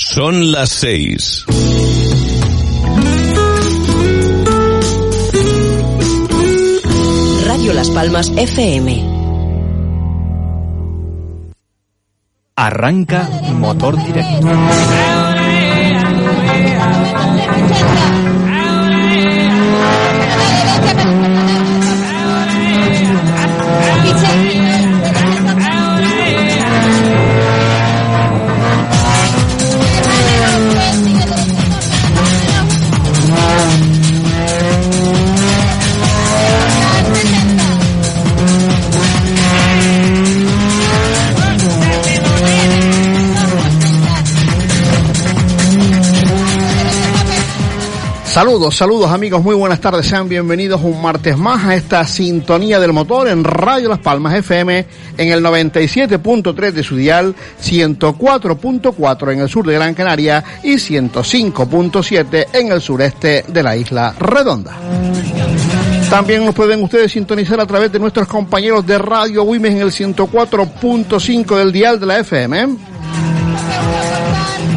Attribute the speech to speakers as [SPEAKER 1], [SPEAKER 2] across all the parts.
[SPEAKER 1] Son las seis.
[SPEAKER 2] Radio Las Palmas FM.
[SPEAKER 3] Arranca motor directo.
[SPEAKER 4] Saludos, saludos amigos, muy buenas tardes, sean bienvenidos un martes más a esta sintonía del motor en Radio Las Palmas FM en el 97.3 de su dial, 104.4 en el sur de Gran Canaria y 105.7 en el sureste de la isla Redonda. También nos pueden ustedes sintonizar a través de nuestros compañeros de Radio Wimes en el 104.5 del dial de la FM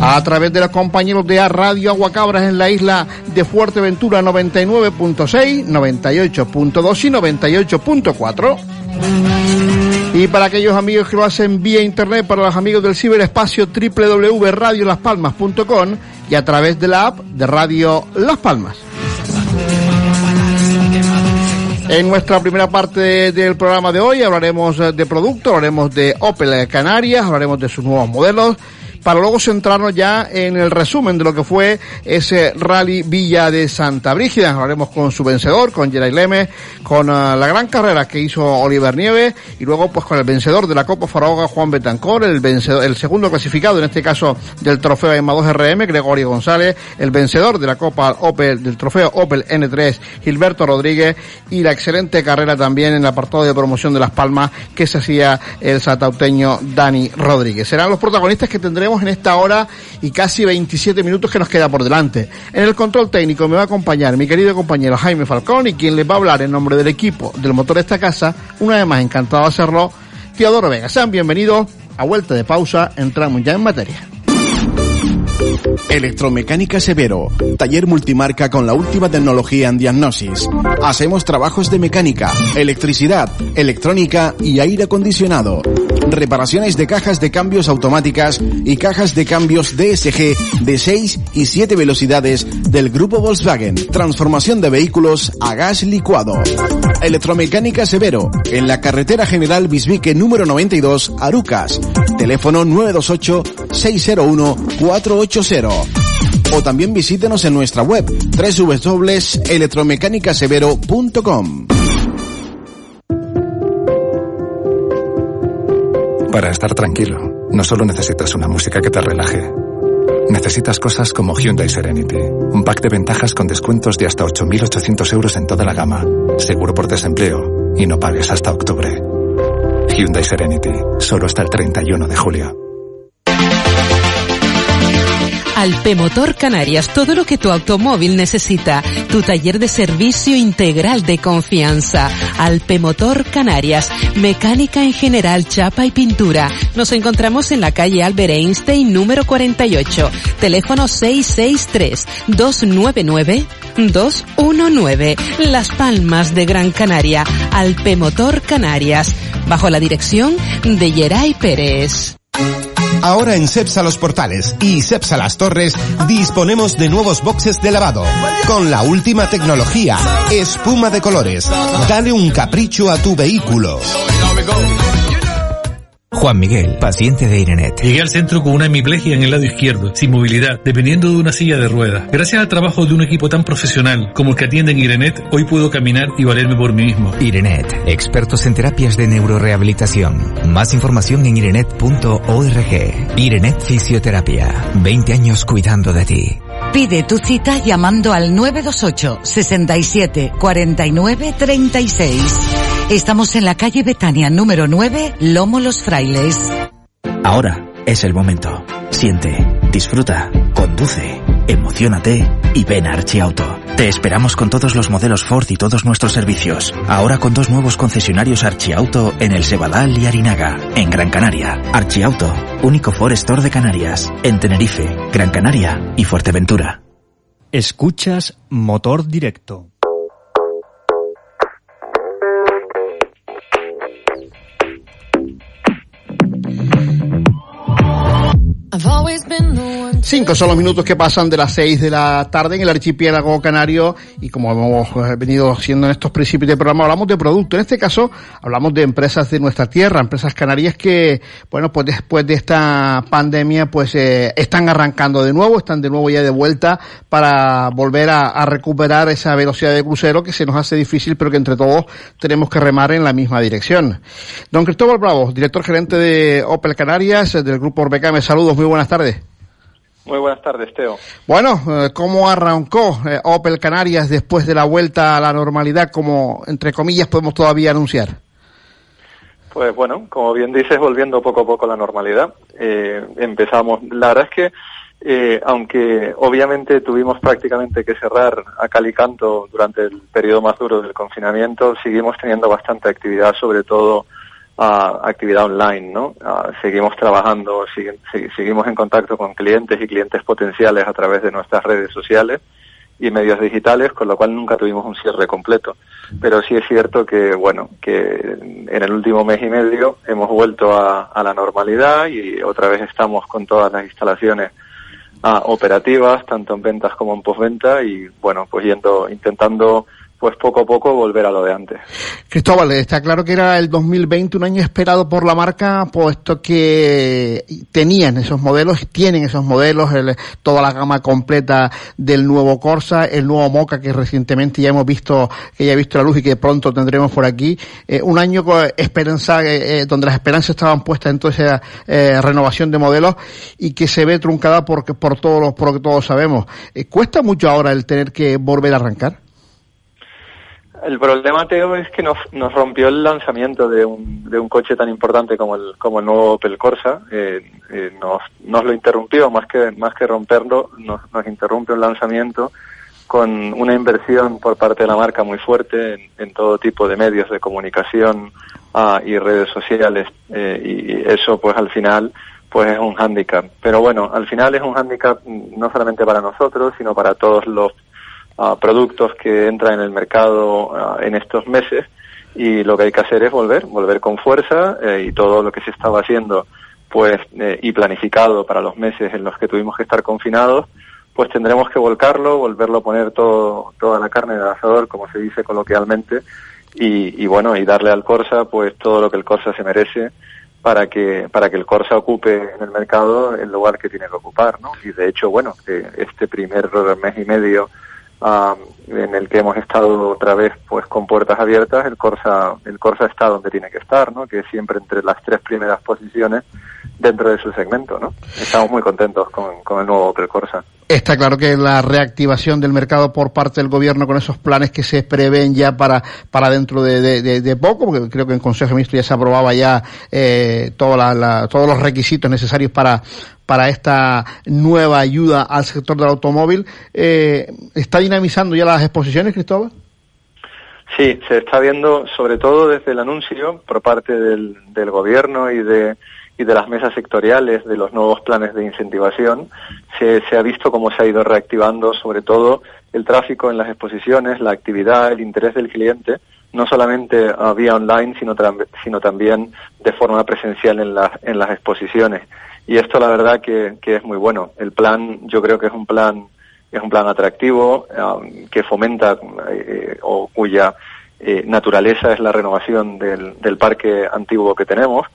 [SPEAKER 4] a través de los compañeros de Radio Aguacabras en la isla de Fuerteventura 99.6, 98.2 y 98.4. Y para aquellos amigos que lo hacen vía internet, para los amigos del ciberespacio www.radiolaspalmas.com y a través de la app de Radio Las Palmas. En nuestra primera parte del programa de hoy hablaremos de producto, hablaremos de Opel Canarias, hablaremos de sus nuevos modelos, para luego centrarnos ya en el resumen de lo que fue ese rally Villa de Santa Brígida. Hablaremos con su vencedor, con Geray Leme, con uh, la gran carrera que hizo Oliver Nieves y luego pues con el vencedor de la Copa Faraoga, Juan Betancor, el vencedor, el segundo clasificado en este caso del trofeo EMA 2 RM, Gregorio González, el vencedor de la Copa Opel, del trofeo Opel N3, Gilberto Rodríguez y la excelente carrera también en el apartado de promoción de Las Palmas que se hacía el satauteño Dani Rodríguez. Serán los protagonistas que tendremos en esta hora y casi 27 minutos que nos queda por delante. En el control técnico me va a acompañar mi querido compañero Jaime Falcón y quien les va a hablar en nombre del equipo del motor de esta casa, una vez más encantado de hacerlo, Teodoro Vega. Sean bienvenidos a vuelta de pausa, entramos ya en materia.
[SPEAKER 5] Electromecánica Severo, taller multimarca con la última tecnología en diagnosis. Hacemos trabajos de mecánica, electricidad, electrónica y aire acondicionado. Reparaciones de cajas de cambios automáticas y cajas de cambios DSG de 6 y 7 velocidades del grupo Volkswagen. Transformación de vehículos a gas licuado. Electromecánica Severo, en la carretera general Bisbique número 92, Arucas. Teléfono 928 601 480 o también visítenos en nuestra web www.electromecanicasevero.com.
[SPEAKER 6] Para estar tranquilo, no solo necesitas una música que te relaje. Necesitas cosas como Hyundai Serenity, un pack de ventajas con descuentos de hasta 8.800 euros en toda la gama, seguro por desempleo y no pagues hasta octubre. Hyundai Serenity, solo hasta el 31 de julio.
[SPEAKER 7] Alpemotor Canarias, todo lo que tu automóvil necesita. Tu taller de servicio integral de confianza. Alpemotor Canarias, mecánica en general, chapa y pintura. Nos encontramos en la calle Albert Einstein número 48. Teléfono 663 299 219. Las Palmas de Gran Canaria. Alpemotor Canarias. Bajo la dirección de Geray Pérez.
[SPEAKER 8] Ahora en Cepsa Los Portales y Cepsa Las Torres disponemos de nuevos boxes de lavado con la última tecnología, espuma de colores. Dale un capricho a tu vehículo.
[SPEAKER 9] Juan Miguel, paciente de Irenet.
[SPEAKER 10] Llegué al centro con una hemiplegia en el lado izquierdo, sin movilidad, dependiendo de una silla de ruedas. Gracias al trabajo de un equipo tan profesional como el que atiende en Irenet, hoy puedo caminar y valerme por mí mismo.
[SPEAKER 9] Irenet, expertos en terapias de neurorehabilitación. Más información en irenet.org. Irenet Fisioterapia, 20 años cuidando de ti.
[SPEAKER 11] Pide tu cita llamando al 928 67 49 36. Estamos en la calle Betania número 9, Lomo Los Frailes.
[SPEAKER 12] Ahora es el momento. Siente, disfruta, conduce, emocionate y ven a Archiauto. Te esperamos con todos los modelos Ford y todos nuestros servicios. Ahora con dos nuevos concesionarios Archiauto en el Sebadal y Arinaga, en Gran Canaria. Archiauto, único Ford Store de Canarias, en Tenerife, Gran Canaria y Fuerteventura.
[SPEAKER 3] Escuchas Motor Directo.
[SPEAKER 4] Cinco son los minutos que pasan de las seis de la tarde en el archipiélago canario y como hemos eh, venido haciendo en estos principios de programa, hablamos de productos. En este caso, hablamos de empresas de nuestra tierra, empresas canarias que, bueno, pues después de esta pandemia, pues eh, están arrancando de nuevo, están de nuevo ya de vuelta para volver a, recuperar esa velocidad de crucero que se nos hace difícil, pero que entre todos tenemos que remar en la misma dirección. Don Cristóbal Bravo, director gerente de Opel Canarias, del grupo Orbeca, me saludos, muy buenas tardes.
[SPEAKER 13] Muy buenas tardes, Teo.
[SPEAKER 4] Bueno, eh, ¿cómo arrancó eh, Opel Canarias después de la vuelta a la normalidad, como entre comillas podemos todavía anunciar?
[SPEAKER 13] Pues bueno, como bien dices, volviendo poco a poco a la normalidad. Eh, empezamos, la verdad es que, eh, aunque obviamente tuvimos prácticamente que cerrar a cal y canto durante el periodo más duro del confinamiento, seguimos teniendo bastante actividad, sobre todo actividad online, ¿no? seguimos trabajando, seguimos en contacto con clientes y clientes potenciales a través de nuestras redes sociales y medios digitales, con lo cual nunca tuvimos un cierre completo. Pero sí es cierto que, bueno, que en el último mes y medio hemos vuelto a, la normalidad y otra vez estamos con todas las instalaciones operativas, tanto en ventas como en postventa y, bueno, pues yendo, intentando pues poco a poco volver a lo de antes.
[SPEAKER 4] Cristóbal, está claro que era el 2020 un año esperado por la marca, puesto que tenían esos modelos, tienen esos modelos, toda la gama completa del nuevo Corsa, el nuevo Moca que recientemente ya hemos visto, que ya ha visto la luz y que pronto tendremos por aquí. Eh, un año con esperanza, eh, eh, donde las esperanzas estaban puestas en toda esa renovación de modelos y que se ve truncada porque, por todos los, por lo que todos sabemos. ¿Cuesta mucho ahora el tener que volver a arrancar?
[SPEAKER 13] El problema, Teo, es que nos, nos rompió el lanzamiento de un, de un coche tan importante como el, como el nuevo Opel Corsa. Eh, eh, nos, lo interrumpió, más que, más que romperlo, nos, nos interrumpe un lanzamiento con una inversión por parte de la marca muy fuerte en, en todo tipo de medios de comunicación ah, y redes sociales. Eh, y eso, pues al final, pues es un hándicap. Pero bueno, al final es un hándicap no solamente para nosotros, sino para todos los productos que entran en el mercado en estos meses y lo que hay que hacer es volver, volver con fuerza eh, y todo lo que se estaba haciendo pues eh, y planificado para los meses en los que tuvimos que estar confinados, pues tendremos que volcarlo, volverlo a poner todo, toda la carne del asador, como se dice coloquialmente, y, y, bueno, y darle al Corsa pues todo lo que el Corsa se merece para que, para que el Corsa ocupe en el mercado el lugar que tiene que ocupar, ¿no? Y de hecho, bueno, este primer mes y medio en el que hemos estado otra vez pues con puertas abiertas, el Corsa, el Corsa está donde tiene que estar, ¿no? que es siempre entre las tres primeras posiciones dentro de su segmento. ¿no? Estamos muy contentos con, con el nuevo Opel Corsa.
[SPEAKER 4] Está claro que la reactivación del mercado por parte del gobierno con esos planes que se prevén ya para, para dentro de, de, poco, porque creo que en Consejo de Ministros ya se aprobaba ya eh, toda la, todos los requisitos necesarios para, para esta nueva ayuda al sector del automóvil. Eh, ¿Está dinamizando ya las exposiciones, Cristóbal?
[SPEAKER 13] Sí, se está viendo, sobre todo desde el anuncio por parte del, del gobierno y de, y de las mesas sectoriales de los nuevos planes de incentivación, se, ha visto cómo se ha ido reactivando sobre todo el tráfico en las exposiciones, la actividad, el interés del cliente, no solamente vía online, sino, sino también de forma presencial en, la, en las exposiciones. Y esto la verdad que, que es muy bueno. El plan, yo creo que es un plan es un plan atractivo um, que fomenta eh, o cuya eh, naturaleza es la renovación del, del, parque antiguo que tenemos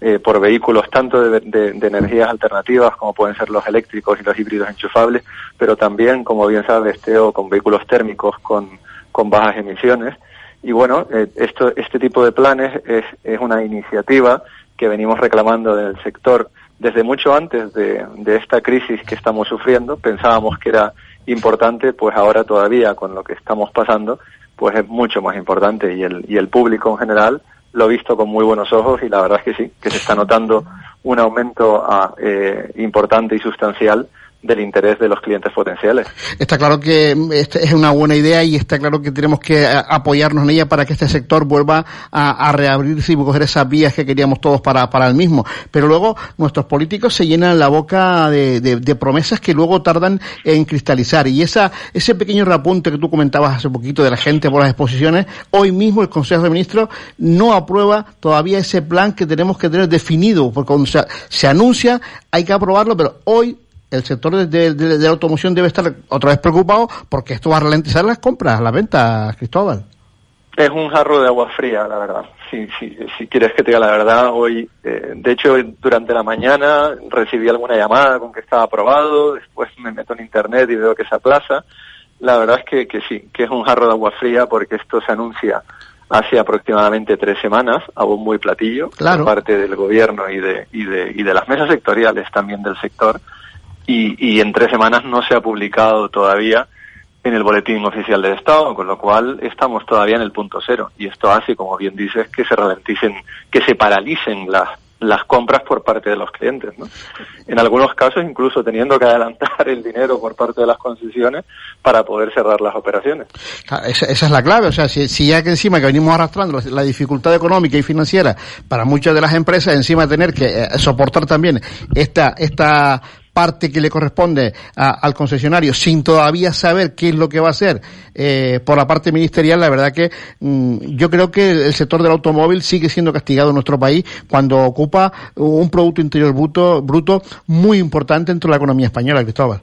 [SPEAKER 13] eh, por vehículos tanto de, de, energías alternativas como pueden ser los eléctricos y los híbridos enchufables, pero también, como bien sabes, Teo, con vehículos térmicos con, con bajas emisiones. Y bueno, eh, esto, este tipo de planes es, es una iniciativa que venimos reclamando en el sector desde mucho antes de, de esta crisis que estamos sufriendo. Pensábamos que era importante, pues ahora todavía con lo que estamos pasando, pues es mucho más importante y el, y el público en general lo ha visto con muy buenos ojos y la verdad es que sí, que se está notando un aumento ah, eh, importante y sustancial del interés de los clientes potenciales.
[SPEAKER 4] Está claro que este es una buena idea y está claro que tenemos que eh, apoyarnos en ella para que este sector vuelva a, a reabrirse y coger esas vías que queríamos todos para, el mismo. Pero luego nuestros políticos se llenan la boca de, promesas que luego tardan en cristalizar. Y esa, ese pequeño reapunte que tú comentabas hace poquito de la gente por las exposiciones, hoy mismo el Consejo de Ministros no aprueba todavía ese plan que tenemos que tener definido, porque cuando se anuncia hay que aprobarlo, pero hoy el sector de, de, de, la automoción debe estar otra vez preocupado porque esto va a ralentizar las compras, las ventas, Cristóbal.
[SPEAKER 13] Es un jarro de agua fría, la verdad. Si, si, si quieres que te diga la verdad, hoy, eh, de hecho, durante la mañana recibí alguna llamada con que estaba aprobado, después me meto en internet y veo que se aplaza. La verdad es que, que sí, que es un jarro de agua fría porque esto se anuncia hace aproximadamente tres semanas a bombo y platillo
[SPEAKER 4] claro.
[SPEAKER 13] por parte del gobierno y de, y de, y de las mesas sectoriales también del sector y, y en tres semanas no se ha publicado todavía en el boletín oficial del Estado, con lo cual estamos todavía en el punto cero. Y esto hace, como bien dices, que se ralenticen, que se paralicen las, las compras por parte de los clientes. ¿no? En algunos casos, incluso teniendo que adelantar el dinero por parte de las concesiones para poder cerrar las operaciones.
[SPEAKER 4] Esa, esa es la clave. O sea, si, si, ya que encima que venimos arrastrando la, dificultad económica y financiera para muchas de las empresas, encima tener que eh, soportar también esta, esta parte que le corresponde a, al concesionario sin todavía saber qué es lo que va a hacer eh, por la parte ministerial, la verdad que mmm, yo creo que el sector del automóvil sigue siendo castigado en nuestro país cuando ocupa un Producto Interior bruto, bruto muy importante dentro de la economía española, Cristóbal.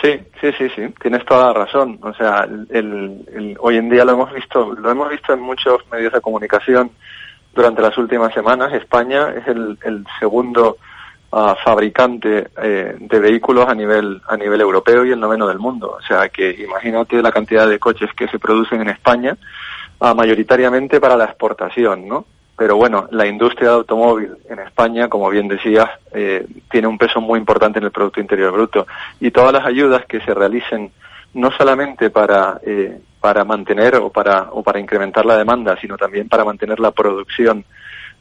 [SPEAKER 13] Sí, sí, sí, sí, tienes toda la razón. O sea, el, el, hoy en día lo hemos visto, lo hemos visto en muchos medios de comunicación durante las últimas semanas. España es el segundo fabricante eh, de vehículos a nivel a nivel europeo y el noveno del mundo. O sea que imagínate la cantidad de coches que se producen en España, uh, mayoritariamente para la exportación, ¿no? Pero bueno, la industria de automóvil en España, como bien decías, eh, tiene un peso muy importante en el Producto Interior Bruto. Y todas las ayudas que se realicen, no solamente para, eh, para mantener o para, o para incrementar la demanda, sino también para mantener la producción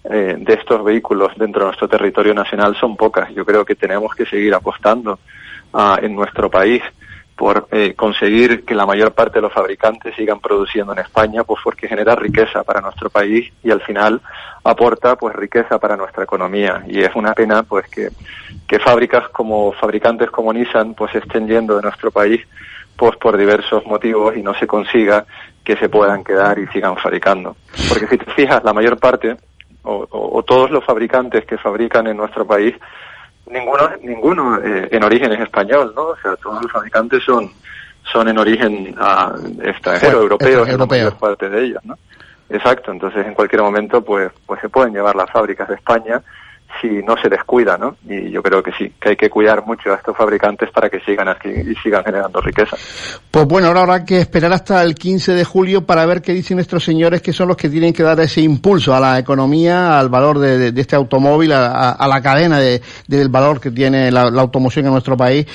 [SPEAKER 13] eh, de estos vehículos dentro de nuestro territorio nacional son pocas. Yo creo que tenemos que seguir apostando uh, en nuestro país por eh, conseguir que la mayor parte de los fabricantes sigan produciendo en España, pues porque genera riqueza para nuestro país y al final aporta pues riqueza para nuestra economía. Y es una pena pues que, que fábricas como fabricantes como Nissan pues estén yendo de nuestro país pues por diversos motivos y no se consiga que se puedan quedar y sigan fabricando. Porque si te fijas, la mayor parte o, o, o, todos los fabricantes que fabrican en nuestro país, ninguno, ninguno eh, en origen es español, ¿no? O sea, todos los fabricantes son, son en origen uh, extranjero, europeo, en parte de ellos, ¿no? Exacto, entonces en cualquier momento pues, pues se pueden llevar las fábricas de España si no se descuida, ¿no? Y yo creo que sí, que hay que cuidar mucho a estos fabricantes para que sigan aquí y sigan generando riqueza.
[SPEAKER 4] Pues bueno, ahora habrá que esperar hasta el 15 de julio para ver qué dicen estos señores que son los que tienen que dar ese impulso a la economía, al valor de, este automóvil, a, la cadena de, del valor que tiene la, automoción en nuestro país.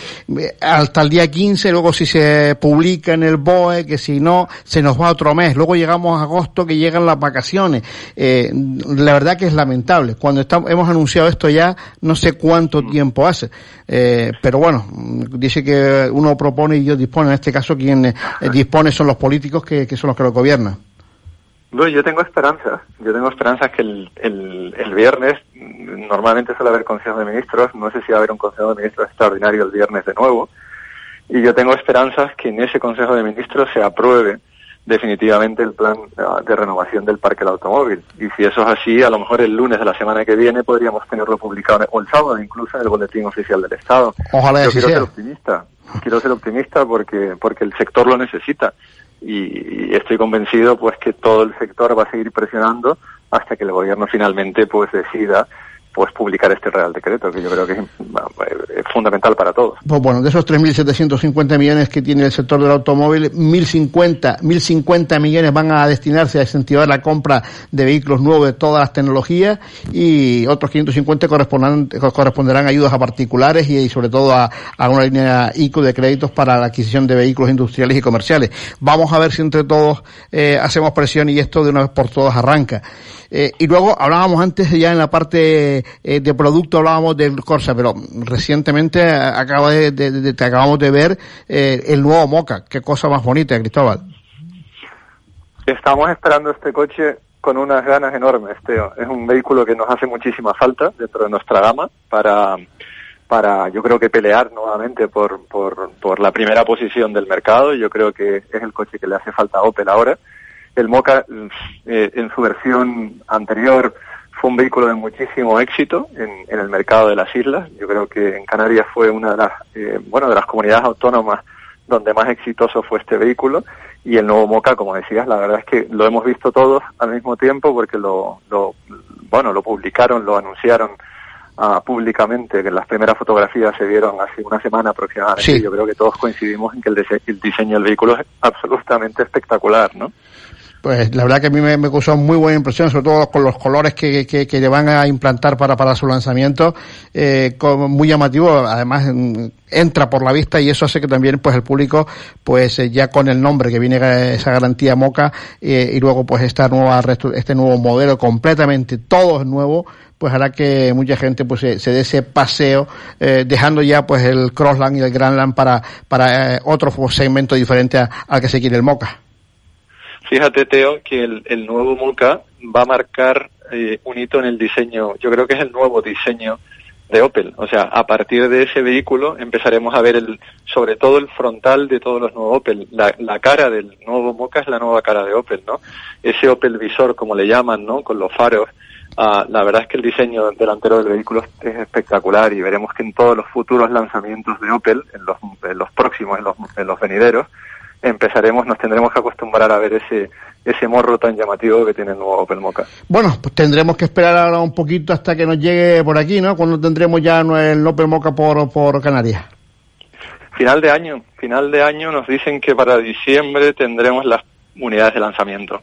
[SPEAKER 4] Hasta el día 15, luego si se publica en el BOE, que si no, se nos va otro mes. Luego llegamos a agosto, que llegan las vacaciones. Eh, la verdad que es lamentable. Cuando estamos, hemos anunciado anunciado esto ya no sé cuánto tiempo hace. Eh, pero bueno, dice que uno propone y Dios dispone. En este caso, quien eh, dispone son los políticos que, que, son los que lo gobiernan.
[SPEAKER 13] No, yo tengo esperanzas. Yo tengo esperanzas que el, el, el viernes, normalmente suele haber Consejo de Ministros, no sé si va a haber un Consejo de Ministros extraordinario el viernes de nuevo, y yo tengo esperanzas que en ese Consejo de Ministros se apruebe definitivamente el plan de renovación del parque del automóvil. Y si eso es así, a lo mejor el lunes de la semana que viene podríamos tenerlo publicado, o el sábado incluso, en el Boletín Oficial del Estado.
[SPEAKER 4] Ojalá
[SPEAKER 13] Yo quiero
[SPEAKER 4] sea.
[SPEAKER 13] ser optimista. Quiero ser optimista porque, porque el sector lo necesita. y, estoy convencido pues que todo el sector va a seguir presionando hasta que el gobierno finalmente pues decida pues publicar este Real Decreto, que yo creo que es, fundamental para todos.
[SPEAKER 4] Pues bueno, de esos 3.750 millones que tiene el sector del automóvil, 1.050, 1.050 millones van a destinarse a incentivar la compra de vehículos nuevos de todas las tecnologías y otros 550 corresponderán ayudas a particulares y, sobre todo a, a, una línea ICO de créditos para la adquisición de vehículos industriales y comerciales. Vamos a ver si entre todos eh, hacemos presión y esto de una vez por todas arranca. Eh, y luego hablábamos antes ya en la parte eh, de producto, hablábamos del Corsa, pero recientemente acaba de, te acabamos de ver eh, el nuevo Moca. Qué cosa más bonita, Cristóbal.
[SPEAKER 13] Estamos esperando este coche con unas ganas enormes, Teo. Es un vehículo que nos hace muchísima falta dentro de nuestra gama para para yo creo que pelear nuevamente por, por, por la primera posición del mercado. Yo creo que es el coche que le hace falta a Opel ahora el Moca eh, en su versión anterior fue un vehículo de muchísimo éxito en, el mercado de las islas. Yo creo que en Canarias fue una de las, eh, bueno, de las comunidades autónomas donde más exitoso fue este vehículo y el nuevo Moca, como decías, la verdad es que lo hemos visto todos al mismo tiempo porque lo, lo bueno, lo publicaron, lo anunciaron uh, públicamente, que las primeras fotografías se vieron hace una semana aproximadamente. Yo creo que todos coincidimos en que el, el diseño del vehículo es absolutamente espectacular, ¿no?
[SPEAKER 4] Pues la verdad que a mí me, me, causó muy buena impresión, sobre todo con los colores que, que, que le van a implantar para, para su lanzamiento, eh, muy llamativo, además entra por la vista y eso hace que también pues el público pues eh, ya con el nombre que viene esa garantía Moca eh, y luego pues esta nueva este nuevo modelo completamente todo es nuevo pues hará que mucha gente pues se, dé ese paseo eh, dejando ya pues el Crossland y el Grandland para para eh, otro segmento diferente al que se quiere el Moca.
[SPEAKER 13] Fíjate, Teo, que el, nuevo Mocha va a marcar eh, un hito en el diseño. Yo creo que es el nuevo diseño de Opel. O sea, a partir de ese vehículo empezaremos a ver el, sobre todo el frontal de todos los nuevos Opel. La, la cara del nuevo Mocha es la nueva cara de Opel, ¿no? Ese Opel visor, como le llaman, ¿no? Con los faros. Ah, la verdad es que el diseño delantero del vehículo es espectacular y veremos que en todos los futuros lanzamientos de Opel, en los, en los próximos, en los, en los venideros, empezaremos, nos tendremos que acostumbrar a ver ese, ese morro tan llamativo que tiene el nuevo Opel Mocha.
[SPEAKER 4] Bueno, pues tendremos que esperar ahora un poquito hasta que nos llegue por aquí, ¿no? Cuando tendremos ya el Opel Mocha por, por Canarias.
[SPEAKER 13] Final de año, final de año nos dicen que para diciembre tendremos las unidades de lanzamiento,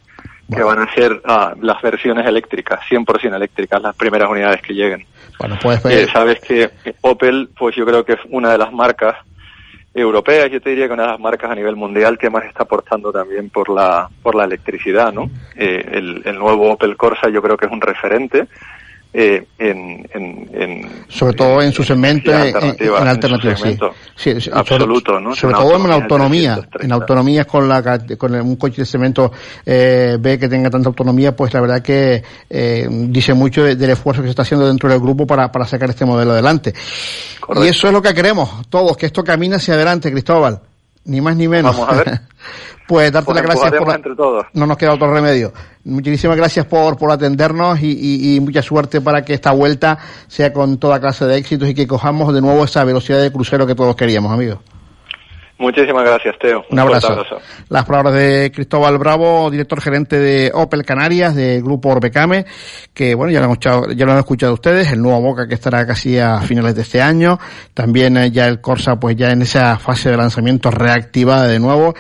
[SPEAKER 13] que van a ser ah, las versiones eléctricas, 100% eléctricas, las primeras unidades que lleguen.
[SPEAKER 4] Bueno, pues...
[SPEAKER 13] Eh, sabes que Opel, pues yo creo que es una de las marcas europeas, yo te diría que una de las marcas a nivel mundial que más está aportando también por la, por la electricidad, ¿no? Eh, el, el, nuevo Opel Corsa yo creo que es un referente eh, en,
[SPEAKER 4] sobre todo en su segmento en, alternativa, sí.
[SPEAKER 13] absoluto
[SPEAKER 4] sobre, ¿no? sobre todo en autonomía en autonomía con la con un coche de cemento eh, B que tenga tanta autonomía pues la verdad que eh, dice mucho del esfuerzo que se está haciendo dentro del grupo para, para sacar este modelo adelante y eso es lo que queremos todos que esto camine hacia adelante Cristóbal ni más ni menos
[SPEAKER 13] Vamos a ver.
[SPEAKER 4] Pues darte las gracias por...
[SPEAKER 13] Entre todos.
[SPEAKER 4] No nos queda otro remedio. Muchísimas gracias por, por atendernos y, mucha suerte para que esta vuelta sea con toda clase de éxitos y que cojamos de nuevo esa velocidad de crucero que todos queríamos, amigos.
[SPEAKER 13] Muchísimas gracias, Teo.
[SPEAKER 4] Un, abrazo. Las palabras de Cristóbal Bravo, director gerente de Opel Canarias, del grupo Orbecame, que bueno, ya lo han escuchado, ya lo han escuchado ustedes, el nuevo Boca que estará casi a finales de este año, también eh, ya el Corsa pues ya en esa fase de lanzamiento reactivada de nuevo,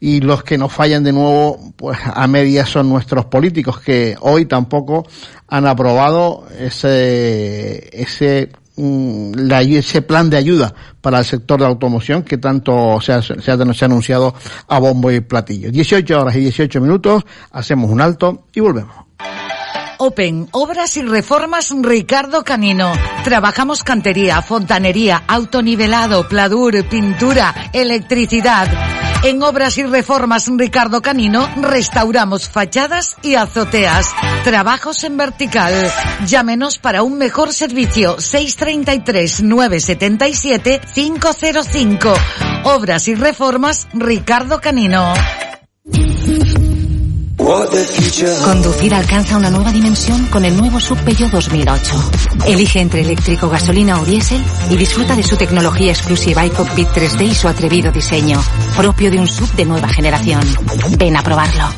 [SPEAKER 4] y los que nos fallan de nuevo, pues a medias son nuestros políticos que hoy tampoco han aprobado ese, ese la, ese plan de ayuda para el sector de la automoción que tanto se ha, se ha, anunciado a bombo y platillo. 18 horas y 18 minutos, hacemos un alto y volvemos.
[SPEAKER 11] Open, Obras y Reformas Ricardo Canino. Trabajamos cantería, fontanería, autonivelado, pladur, pintura, electricidad. En Obras y Reformas Ricardo Canino restauramos fachadas y azoteas. Trabajos en vertical. Llámenos para un mejor servicio 633 977 505. Obras y Reformas Ricardo Canino.
[SPEAKER 14] Conducir alcanza una nueva dimensión con el nuevo Sub Peugeot 2008. Elige entre eléctrico, gasolina o diésel y disfruta de su tecnología exclusiva y cockpit 3D y su atrevido diseño, propio de un sub de nueva generación. Ven a probarlo.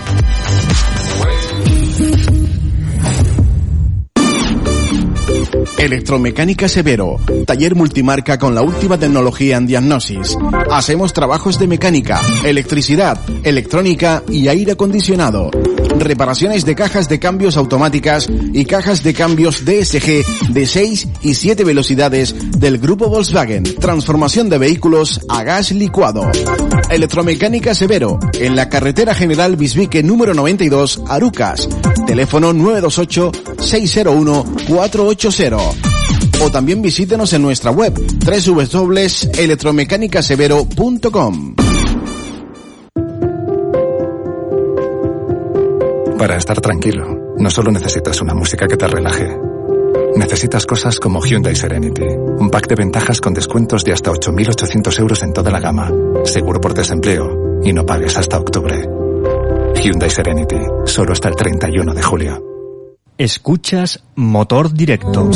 [SPEAKER 5] Electromecánica Severo, taller multimarca con la última tecnología en diagnosis. Hacemos trabajos de mecánica, electricidad, electrónica y aire acondicionado. Reparaciones de cajas de cambios automáticas y cajas de cambios DSG de 6 y 7 velocidades del grupo Volkswagen. Transformación de vehículos a gas licuado. Electromecánica Severo, en la carretera general Bisbique número 92, Arucas. Teléfono 928 601 480 o también visítenos en nuestra web www.electromecanicasevero.com.
[SPEAKER 6] Para estar tranquilo, no solo necesitas una música que te relaje. Necesitas cosas como Hyundai Serenity, un pack de ventajas con descuentos de hasta 8.800 euros en toda la gama, seguro por desempleo y no pagues hasta octubre. Hyundai Serenity, solo hasta el 31 de julio.
[SPEAKER 3] Escuchas Motor Directo.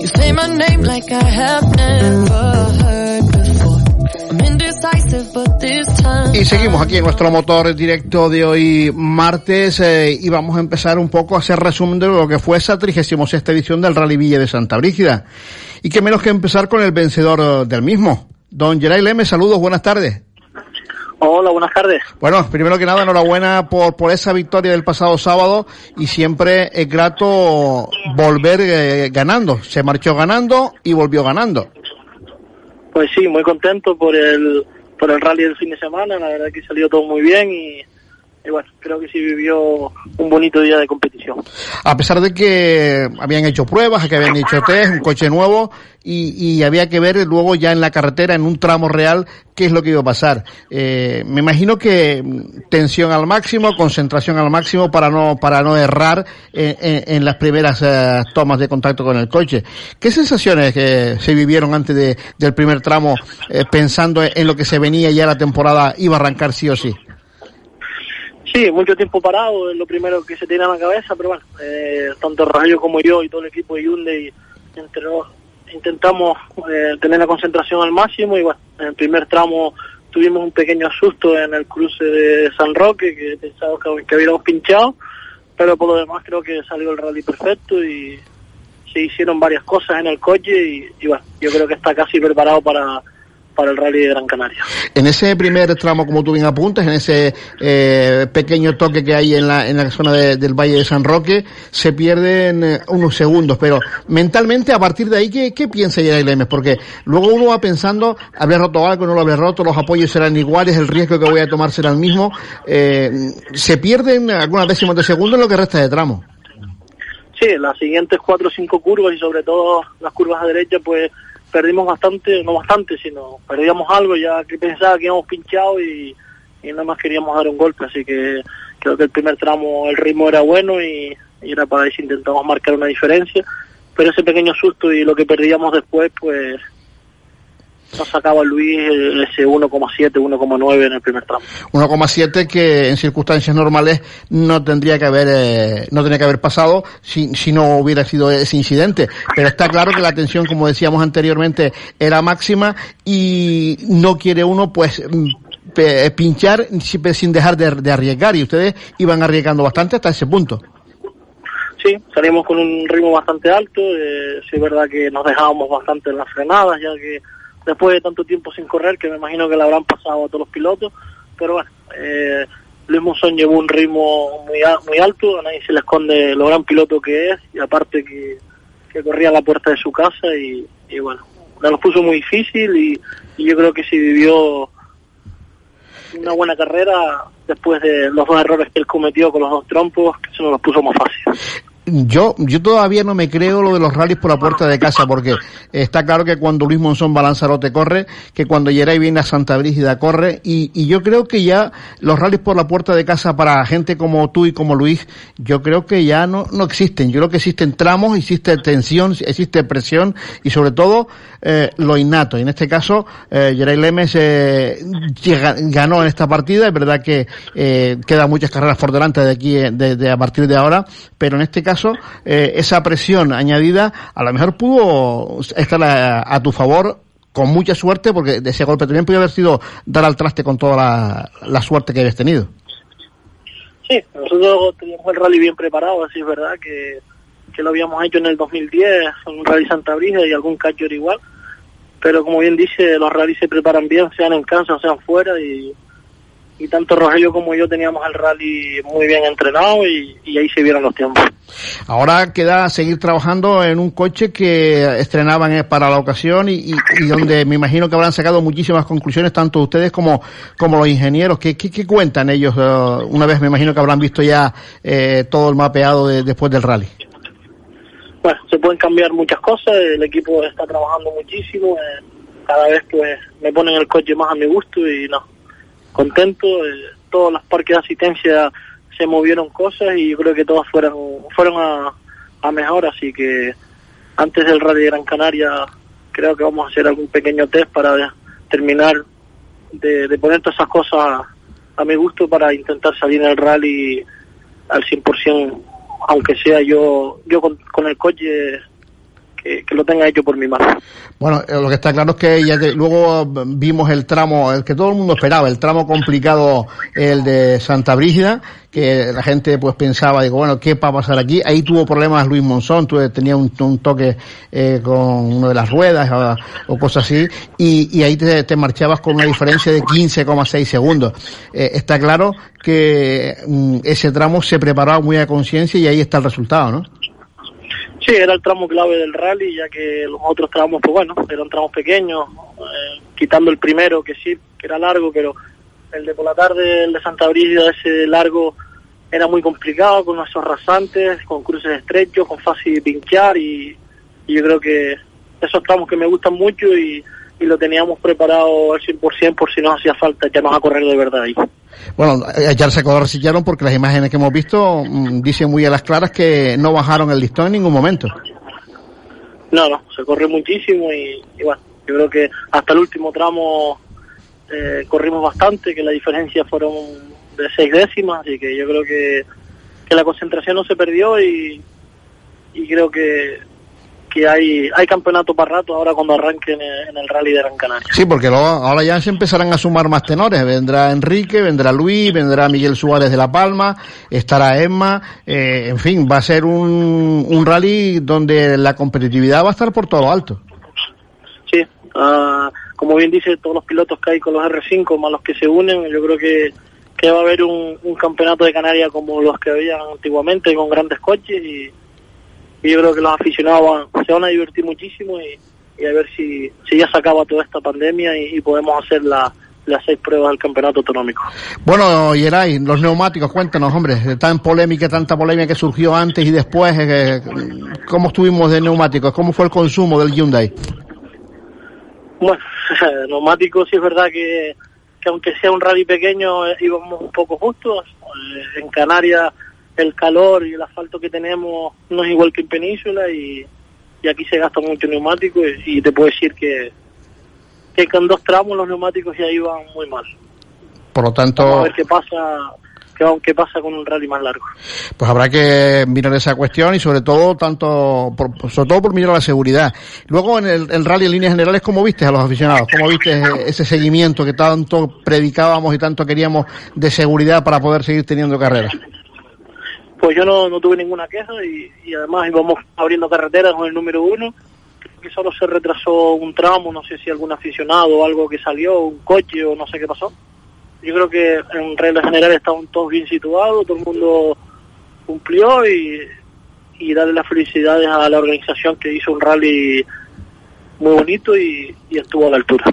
[SPEAKER 15] You say my name like I have never heard before. I'm indecisive, but this time.
[SPEAKER 4] Y seguimos aquí en nuestro motor directo de hoy martes eh, y vamos a empezar un poco a hacer resumen de lo que fue esa 36 edición del Rally Villa de Santa Brígida. Y qué menos que empezar con el vencedor del mismo. Don Geray Leme, saludos, buenas tardes.
[SPEAKER 16] Hola, buenas tardes.
[SPEAKER 4] Bueno, primero que nada, enhorabuena por, por esa victoria del pasado sábado y siempre es grato volver eh, ganando. Se marchó ganando y volvió ganando.
[SPEAKER 16] Pues sí, muy contento por el por el rally del fin de semana. La verdad que salió todo muy bien y, bueno, creo que sí vivió un bonito día de competición.
[SPEAKER 4] A pesar de que habían hecho pruebas, que habían hecho test, un coche nuevo y, y había que ver luego ya en la carretera, en un tramo real, qué es lo que iba a pasar. Eh, me imagino que tensión al máximo, concentración al máximo para no para no errar en, las primeras eh, tomas de contacto con el coche. ¿Qué sensaciones que se vivieron antes de, del primer tramo eh, pensando en lo que se venía ya la temporada iba a arrancar sí o sí?
[SPEAKER 16] Sí, mucho tiempo parado es lo primero que se tiene en la cabeza, pero bueno, eh, tanto Rayo como yo y todo el equipo de Hyundai entre nos intentamos eh, tener la concentración al máximo y bueno, en el primer tramo tuvimos un pequeño susto en el cruce de San Roque que pensaba que, que habíamos pinchado, pero por lo demás creo que salió el rally perfecto y se hicieron varias cosas en el coche y bueno, yo creo que está casi preparado para, para el rally de Gran Canaria.
[SPEAKER 4] En ese primer tramo, como tú bien apuntas, en ese eh, pequeño toque que hay en la, en la zona de- del Valle de San Roque, se pierden eh, unos segundos, pero mentalmente a partir de ahí, ¿qué, qué piensa Lemes? Porque luego uno va pensando, habré roto algo, no lo habré roto, los apoyos serán iguales, el riesgo que voy a tomar será el mismo, eh, se pierden algunas décimas de segundo en lo que resta de tramo.
[SPEAKER 16] Sí, las siguientes cuatro o cinco curvas y sobre todo las curvas a derecha, pues perdimos bastante, no bastante, sino perdíamos algo ya que pensaba que íbamos pinchado y, nada más queríamos dar un golpe, así que creo que el primer tramo el ritmo era bueno y, y era para ver si intentamos marcar una diferencia, pero ese pequeño susto y lo que perdíamos después, pues nos sacaba Luis eh, ese 1,7, 1,9 en el primer tramo.
[SPEAKER 4] 1,7 que en circunstancias normales no tendría que haber eh, no tendría que haber pasado si, si no hubiera sido ese incidente pero está claro que la tensión como decíamos anteriormente era máxima y no quiere uno pues mm, pe- pinchar sin dejar de, de arriesgar y ustedes iban arriesgando bastante hasta ese punto
[SPEAKER 16] Sí, salimos con un ritmo bastante alto. Eh, sí, es verdad que nos dejábamos bastante en las frenadas, ya que después de tanto tiempo sin correr, que me imagino que le habrán pasado a todos los pilotos. Pero bueno, eh, Luis Monzón llevó un ritmo muy, muy alto, a nadie se le esconde lo gran piloto que es, y aparte que, que corría a la puerta de su casa, y, y bueno, nos lo puso muy difícil, y, yo creo que sí vivió una buena carrera después de los dos errores que él cometió con los dos trompos, que se nos los puso más fácil.
[SPEAKER 4] Yo, yo todavía no me creo lo de los rallies por la puerta de casa, porque está claro que cuando Luis Monzón va a Lanzarote corre, que cuando Geray viene a Santa Brígida corre, y, y yo creo que ya los rallies por la puerta de casa para gente como tú y como Luis, yo creo que ya no, no existen. Yo creo que existen tramos, existe tensión, existe presión, y sobre todo, eh, lo innato. Y en este caso, eh, Geray Lemes eh, ganó en esta partida, es verdad que eh, quedan muchas carreras por delante de aquí, eh, de, de a partir de ahora, pero en este caso, eh, esa presión añadida a lo mejor pudo estar a, tu favor con mucha suerte, porque de ese golpe también podría haber sido dar al traste con toda la, suerte que habías tenido.
[SPEAKER 16] Sí, nosotros teníamos el rally bien preparado, así es verdad que, que lo habíamos hecho en el 2010, un rally Santa Brisa y algún catcher igual, pero como bien dice, los rallies se preparan bien, sean en casa o sean fuera, y, y tanto Rogelio como yo teníamos el rally muy bien entrenado y, y ahí se vieron los tiempos.
[SPEAKER 4] Ahora queda seguir trabajando en un coche que estrenaban eh, para la ocasión y, y- y donde me imagino que habrán sacado muchísimas conclusiones, tanto ustedes como, como los ingenieros. ¿Qué, qué, qué cuentan ellos? eh, una vez me imagino que habrán visto ya eh, todo el mapeado de- después del rally.
[SPEAKER 16] Bueno, se pueden cambiar muchas cosas, el equipo está trabajando muchísimo, eh, cada vez pues me ponen el coche más a mi gusto y no, contento, eh, todos los parques de asistencia se movieron cosas y yo creo que todas fueron, fueron a, a mejor, así que antes del Rally de Gran Canaria creo que vamos a hacer algún pequeño test para terminar de, poner todas esas cosas a, a mi gusto para intentar salir en el rally al 100%, aunque sea yo yo con, con el coche que, lo tenga hecho por mi mano.
[SPEAKER 4] Bueno, eh, lo que está claro es que ya que luego eh, vimos el tramo, el que todo el mundo esperaba, el tramo complicado, el de Santa Brígida, que la gente pues pensaba, digo, bueno, ¿qué va a pasar aquí? Ahí tuvo problemas Luis Monzón, tuve, tenía un, un toque eh, con una de las ruedas o, o cosas así, y, ahí te, te marchabas con una diferencia de 15,6 segundos. Eh, está claro que mm, ese tramo se preparaba muy a conciencia y ahí está el resultado, ¿no?
[SPEAKER 16] Sí, era el tramo clave del rally, ya que los otros tramos, pues bueno, eran tramos pequeños, eh, quitando el primero, que sí, que era largo, pero el de por la tarde, el de Santa Brígida, ese largo, era muy complicado, con esos rasantes, con cruces estrechos, con fácil de pinchar, y, y yo creo que esos tramos que me gustan mucho y, y lo teníamos preparado al 100% por si nos hacía falta echarnos a correr de verdad ahí.
[SPEAKER 4] Bueno, echarse a correr sillaron porque las imágenes que hemos visto mm, dicen muy a las claras que no bajaron el listón en ningún momento.
[SPEAKER 16] No, no, se corrió muchísimo y, y bueno, yo creo que hasta el último tramo eh, corrimos bastante, que la diferencia fueron de seis décimas, así que yo creo que, que la concentración no se perdió y, y creo que, que hay, hay campeonato para rato ahora cuando arranquen en, el rally de Gran Canaria.
[SPEAKER 4] Sí, porque luego, ahora ya se empezarán a sumar más tenores. Vendrá Enrique, vendrá Luis, vendrá Miguel Suárez de La Palma, estará Emma. eh, en fin, va a ser un, un rally donde la competitividad va a estar por todo alto.
[SPEAKER 16] Sí, ah, como bien dice, todos los pilotos que hay con los R5 más los que se unen, yo creo que, que va a haber un, un campeonato de Canarias como los que había antiguamente, con grandes coches y yo creo que los aficionados van- se van a divertir muchísimo y, y a ver si, si ya se acaba toda esta pandemia y, y podemos hacer la- las seis pruebas del campeonato autonómico.
[SPEAKER 4] Bueno, Yeray, los neumáticos, cuéntanos, hombre, tan polémica, tanta polémica que surgió antes y después, eh, ¿cómo estuvimos de neumáticos? ¿Cómo fue el consumo del Hyundai?
[SPEAKER 16] Bueno, neumáticos sí es verdad que, que aunque sea un rally pequeño eh, íbamos un poco justos. Eh, en Canarias el calor y el asfalto que tenemos no es igual que en Península y, y aquí se gasta mucho neumático y, y te puedo decir que, que con dos tramos los neumáticos ya iban muy mal.
[SPEAKER 4] Por lo
[SPEAKER 16] Vamos a
[SPEAKER 4] tanto,
[SPEAKER 16] ver qué pasa qué, qué pasa con un rally más largo.
[SPEAKER 4] pues habrá que mirar esa cuestión y sobre todo tanto por, sobre todo por mirar la seguridad. Luego en el, el rally en líneas generales, ¿cómo viste a los aficionados? ¿Cómo viste ese seguimiento que tanto predicábamos y tanto queríamos de seguridad para poder seguir teniendo carreras?
[SPEAKER 16] Pues yo no, no tuve ninguna queja y, y además íbamos abriendo carreteras con el número uno, que solo se retrasó un tramo, no sé si algún aficionado o algo que salió, un coche o no sé qué pasó. Yo creo que en regla general estaban todos bien situados, todo el mundo cumplió y, y darle las felicidades a la organización que hizo un rally muy bonito y, y estuvo a la altura.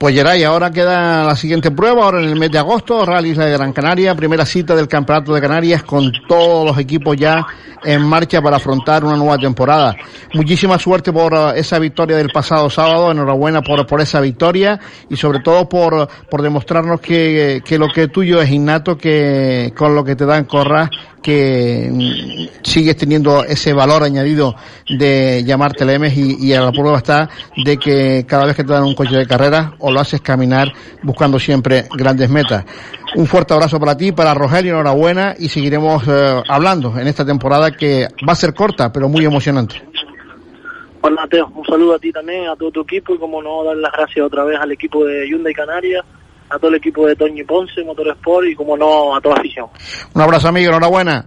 [SPEAKER 4] Pues Geray, ahora queda la siguiente prueba, ahora en el mes de agosto, Rally Isla de Gran Canaria, primera cita del Campeonato de Canarias con todos los equipos ya en marcha para afrontar una nueva temporada. Muchísima suerte por uh, esa victoria del pasado sábado, enhorabuena por, por esa victoria y sobre todo por, por demostrarnos que, que lo que es tuyo es innato, que con lo que te dan corras que mm, sigues teniendo ese valor añadido de llamarte Lemes y, y a la prueba está de que cada vez que te dan un coche de carrera o lo haces caminar buscando siempre grandes metas. Un fuerte abrazo para ti, para Rogelio, enhorabuena y seguiremos eh, hablando en esta temporada que va a ser corta pero muy emocionante.
[SPEAKER 16] Pues Mateo, un saludo a ti también, a todo tu equipo y como no, dar las gracias otra vez al equipo de Hyundai Canarias, a todo el equipo de Toño y Ponce, Motorsport y como no, a toda la afición.
[SPEAKER 4] Un abrazo amigo, enhorabuena.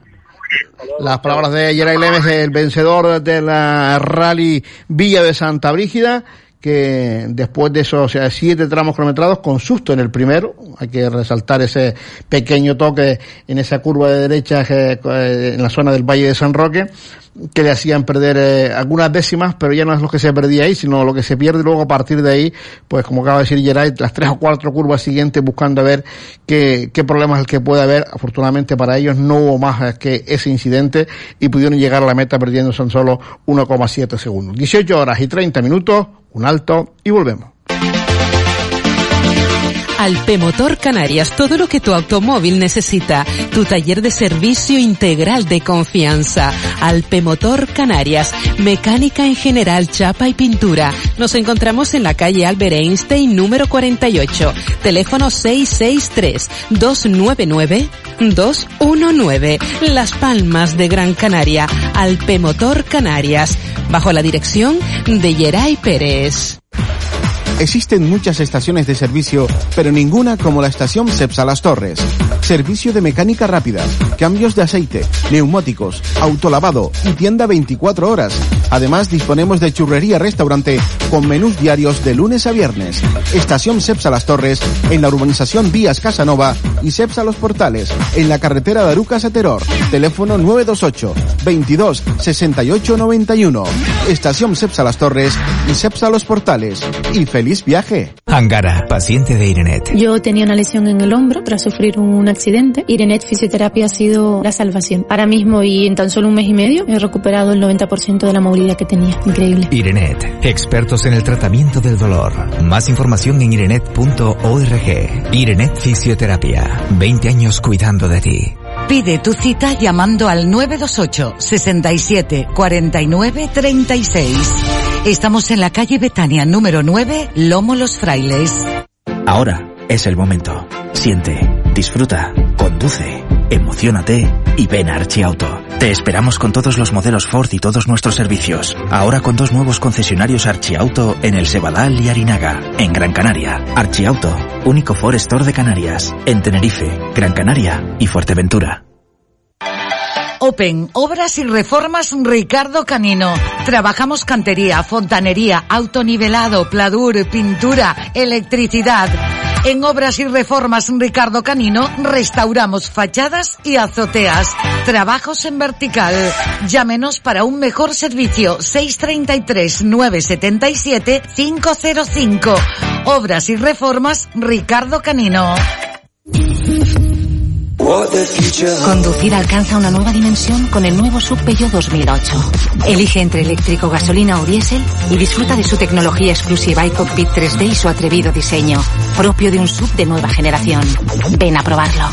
[SPEAKER 4] Las palabras de Geray Lemes, el vencedor de la Rally Villa de Santa Brígida, que después de esos o sea, siete tramos cronometrados, con susto en el primero, hay que resaltar ese pequeño toque en esa curva de derecha eh, en la zona del Valle de San Roque, que le hacían perder eh, algunas décimas, pero ya no es lo que se perdía ahí, sino lo que se pierde luego a partir de ahí, pues como acaba de decir Geray, las tres o cuatro curvas siguientes buscando ver qué, problemas el que puede haber. Afortunadamente para ellos no hubo más que ese incidente y pudieron llegar a la meta perdiendo tan solo 1,7 segundos. 18 horas y 30 minutos, un alto y volvemos.
[SPEAKER 7] Alpemotor Canarias, todo lo que tu automóvil necesita. Tu taller de servicio integral de confianza. Alpemotor Canarias, mecánica en general, chapa y pintura. Nos encontramos en la calle Albert Einstein número 48. Teléfono 663-299-219. Las Palmas de Gran Canaria. Alpemotor Canarias. Bajo la dirección de Geray Pérez.
[SPEAKER 5] Existen muchas estaciones de servicio, pero ninguna como la estación Cepsa Las Torres. Servicio de mecánica rápida, cambios de aceite, neumáticos, autolavado y tienda 24 horas. Además, disponemos de churrería restaurante con menús diarios de lunes a viernes. Estación Cepsa Las Torres en la urbanización Vías Casanova y Cepsa Los Portales en la carretera de Arucas a Teror. Teléfono 928 22 68 91. Estación Cepsa Las Torres y Cepsa Los Portales. Y feliz viaje.
[SPEAKER 9] Angara, paciente de Irenet.
[SPEAKER 17] Yo tenía una lesión en el hombro tras sufrir un accidente. Irenet Fisioterapia ha sido la salvación. Ahora mismo y en tan solo un mes y medio he recuperado el 90% de la movilidad que tenía. Increíble.
[SPEAKER 9] Irenet, expertos en el tratamiento del dolor. Más información en irenet.org. Irenet Fisioterapia, 20 años cuidando de ti.
[SPEAKER 11] Pide tu cita llamando al 928 67 49 36. Estamos en la calle Betania número 9, Lomo Los Frailes.
[SPEAKER 12] Ahora es el momento. Siente, disfruta, conduce, emocionate y ven a Archiauto. Te esperamos con todos los modelos Ford y todos nuestros servicios. Ahora con dos nuevos concesionarios Archiauto en el Sebadal y Arinaga, en Gran Canaria. Archiauto, único Ford Store de Canarias, en Tenerife, Gran Canaria y Fuerteventura.
[SPEAKER 11] Open, Obras y Reformas Ricardo Canino. Trabajamos cantería, fontanería, autonivelado, pladur, pintura, electricidad. En Obras y Reformas Ricardo Canino restauramos fachadas y azoteas. Trabajos en vertical. Llámenos para un mejor servicio 633 977 505. Obras y Reformas Ricardo Canino.
[SPEAKER 14] Conducir alcanza una nueva dimensión con el nuevo Sub Peugeot 2008. Elige entre eléctrico, gasolina o diésel y disfruta de su tecnología exclusiva y cockpit 3D y su atrevido diseño, propio de un sub de nueva generación. Ven a probarlo.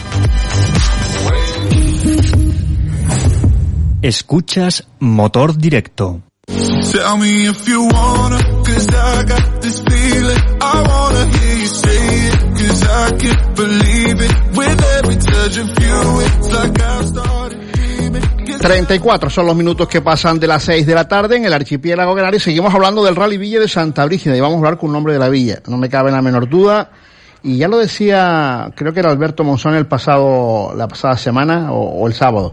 [SPEAKER 3] Escuchas Motor Directo.
[SPEAKER 15] Tell me if you wanna, cause I got this feeling. I wanna hear you say it, cause I can't believe it. With every touch of you, it's like I've started.
[SPEAKER 4] 34 son los minutos que pasan de las 6 de la tarde en el archipiélago canario. Seguimos hablando del Rally Villa de Santa Brígida y vamos a hablar con un nombre de la villa. No me cabe la menor duda. Y ya lo decía, creo que era Alberto Monzón el pasado, la pasada semana o, o el sábado.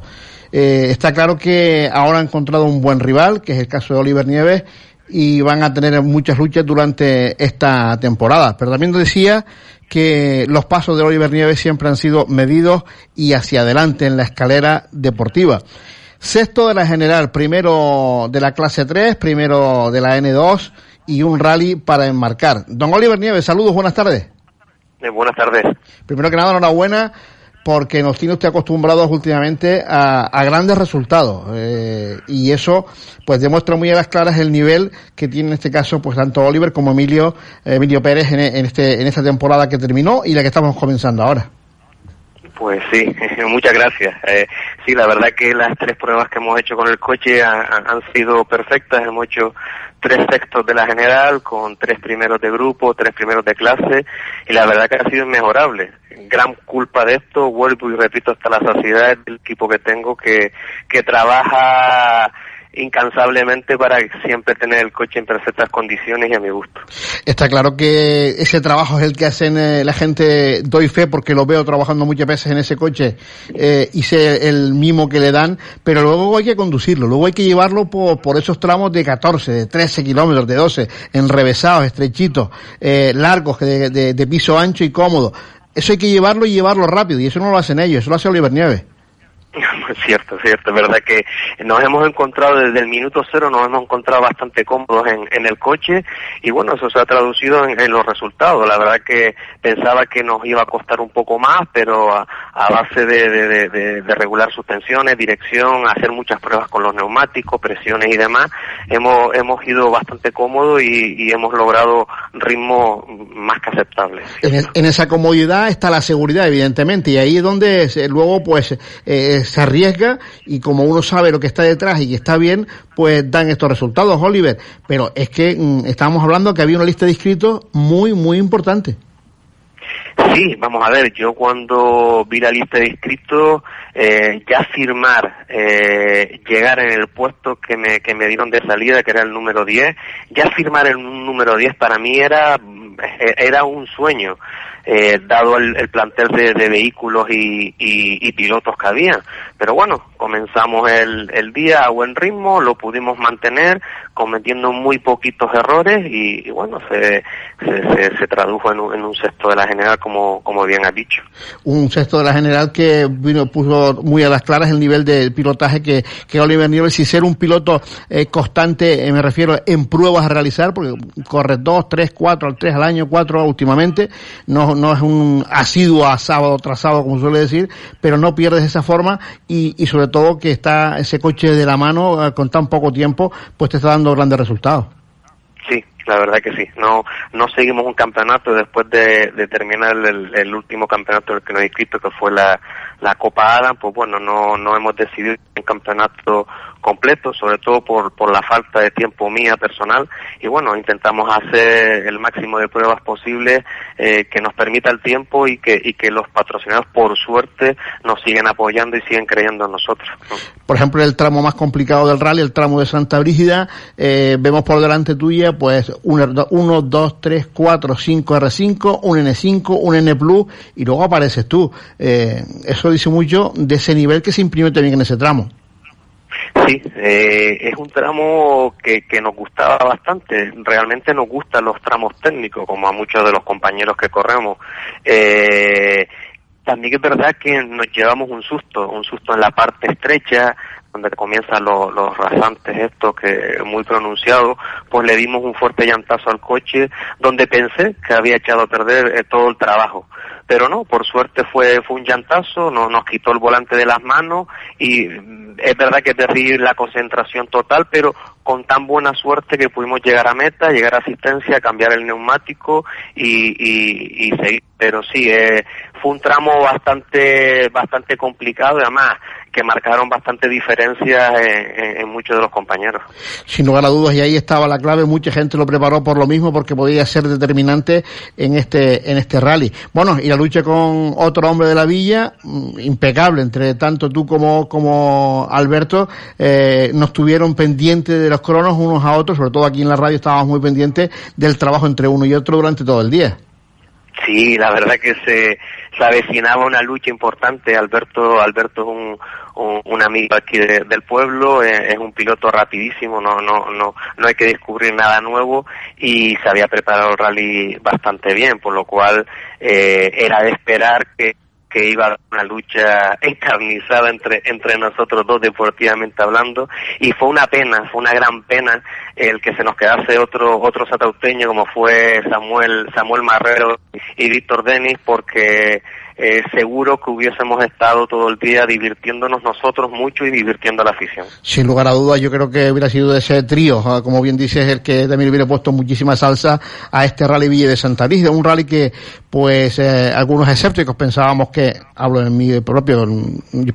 [SPEAKER 4] Eh, está claro que ahora ha encontrado un buen rival, que es el caso de Oliver Nieves, y van a tener muchas luchas durante esta temporada. Pero también decía que los pasos de Oliver Nieves siempre han sido medidos y hacia adelante en la escalera deportiva. Sexto de la general, primero de la clase 3, primero de la N2 y un rally para enmarcar. Don Oliver Nieves, saludos, buenas tardes.
[SPEAKER 18] Eh, buenas tardes.
[SPEAKER 4] Primero que nada, enhorabuena porque nos tiene usted acostumbrados últimamente a, grandes resultados eh, y eso pues demuestra muy a las claras el nivel que tiene en este caso pues tanto Oliver como Emilio Emilio Pérez en, este en esta temporada que terminó y la que estamos comenzando ahora.
[SPEAKER 18] Pues sí, muchas gracias. Eh, sí, la verdad que las tres pruebas que hemos hecho con el coche han sido perfectas. Hemos hecho tres sextos de la general con tres primeros de grupo, tres primeros de clase y la verdad que ha sido inmejorable. Gran culpa de esto, vuelvo y repito hasta la saciedad del equipo que tengo que, que trabaja incansablemente para siempre tener el coche en perfectas condiciones y a mi gusto.
[SPEAKER 4] Está claro que ese trabajo es el que hacen eh, la gente, doy fe porque lo veo trabajando muchas veces en ese coche eh, y sé el mimo que le dan, pero luego hay que conducirlo, luego hay que llevarlo por, por esos tramos de 14, de 13 kilómetros, de 12, enrevesados, estrechitos, eh, largos, de, de, de piso ancho y cómodo. Eso hay que llevarlo y llevarlo rápido y eso no lo hacen ellos, eso lo hace Oliver Nieves.
[SPEAKER 18] Cierto, cierto, es verdad que nos hemos encontrado desde el minuto cero, nos hemos encontrado bastante cómodos en, en el coche y bueno, eso se ha traducido en, los resultados. La verdad que pensaba que nos iba a costar un poco más, pero a, base de, de, regular suspensiones, dirección, hacer muchas pruebas con los neumáticos, presiones y demás, hemos, hemos ido bastante cómodos y, hemos logrado ritmos más que aceptables.
[SPEAKER 4] En, esa comodidad está la seguridad, evidentemente, y ahí es donde luego pues eh, se arriesga y como uno sabe lo que está detrás y que está bien, pues dan estos resultados, Oliver. Pero es que mm, estábamos hablando que había una lista de inscritos muy, muy importante.
[SPEAKER 18] Sí, vamos a ver, yo cuando vi la lista de inscritos, eh, ya firmar, eh, llegar en el puesto que me, que me dieron de salida, que era el número 10, ya firmar el número 10 para mí era, era un sueño eh, dado el, plantel de, vehículos y, y, pilotos que había. Pero bueno, comenzamos el, el día a buen ritmo, lo pudimos mantener, cometiendo muy poquitos errores y, bueno, se, se, se, tradujo en un, en un, sexto de la general, como, como bien has dicho.
[SPEAKER 4] Un sexto de la general que vino, puso muy a las claras el nivel de pilotaje que, que Oliver Nieves, y ser un piloto eh, constante, eh, me refiero en pruebas a realizar, porque corre dos, tres, cuatro, tres al año, cuatro últimamente, no, no es un asiduo a sábado tras sábado, como suele decir, pero no pierdes esa forma y, y sobre todo que está ese coche de la mano eh, con tan poco tiempo, pues te está dando grandes resultados.
[SPEAKER 18] Sí, la verdad que sí. No no seguimos un campeonato después de, terminar el, último campeonato el que nos inscrito, que fue la, la Copa Adam, pues bueno, no, no hemos decidido un campeonato completo, sobre todo por, por la falta de tiempo mía personal. Y bueno, intentamos hacer el máximo de pruebas posibles eh, que nos permita el tiempo y que, y que los patrocinadores, por suerte, nos siguen apoyando y siguen creyendo en nosotros.
[SPEAKER 4] Por ejemplo, el tramo más complicado del rally, el tramo de Santa Brígida, eh, vemos por delante tuya, pues 1, 2, 3, 4, 5 R5, un N5, un N Plus, y luego apareces tú. Eh, eso dice mucho de ese nivel que se imprime también en ese tramo.
[SPEAKER 18] Sí, eh, es un tramo que, que nos gustaba bastante. Realmente nos gustan los tramos técnicos, como a muchos de los compañeros que corremos. Eh, también es verdad que nos llevamos un susto, un susto en la parte estrecha, donde comienzan los, rasantes estos que muy pronunciados, pues le dimos un fuerte llantazo al coche, donde pensé que había echado a perder eh, todo el trabajo pero no, por suerte fue, fue un llantazo, no, nos quitó el volante de las manos y es verdad que perdí la concentración total, pero con tan buena suerte que pudimos llegar a meta, llegar a asistencia, cambiar el neumático y seguir. Pero sí, eh, fue un tramo bastante, bastante complicado y además que marcaron bastante diferencias en, muchos de los compañeros.
[SPEAKER 4] Sin lugar a dudas, y ahí estaba la clave, mucha gente lo preparó por lo mismo porque podía ser determinante en este, en este rally. Bueno, y la lucha con otro hombre de la villa, mm, impecable, entre tanto tú como, como Alberto, eh, nos tuvieron pendientes de los cronos unos a otros, sobre todo aquí en la radio estábamos muy pendientes del trabajo entre uno y otro durante todo el día.
[SPEAKER 18] Sí, la verdad que se, se avecinaba una lucha importante. Alberto, Alberto es un, un, amigo aquí del pueblo, eh, es, un piloto rapidísimo, no, no, no, no hay que descubrir nada nuevo y se había preparado el rally bastante bien, por lo cual eh, era de esperar que que iba a una lucha encarnizada entre entre nosotros dos deportivamente hablando y fue una pena, fue una gran pena el que se nos quedase otro otro satauteño como fue Samuel Samuel Marrero y Víctor Denis porque eh, seguro que hubiésemos estado todo el día divirtiéndonos nosotros mucho y divirtiendo a la afición.
[SPEAKER 4] Sin lugar a dudas, yo creo que hubiera sido de ese trío, ah, como bien dices, el que también hubiera puesto muchísima salsa a este Rally Villa de Santa Brígida, un rally que, pues, eh, algunos escépticos pensábamos que, hablo en mi propio,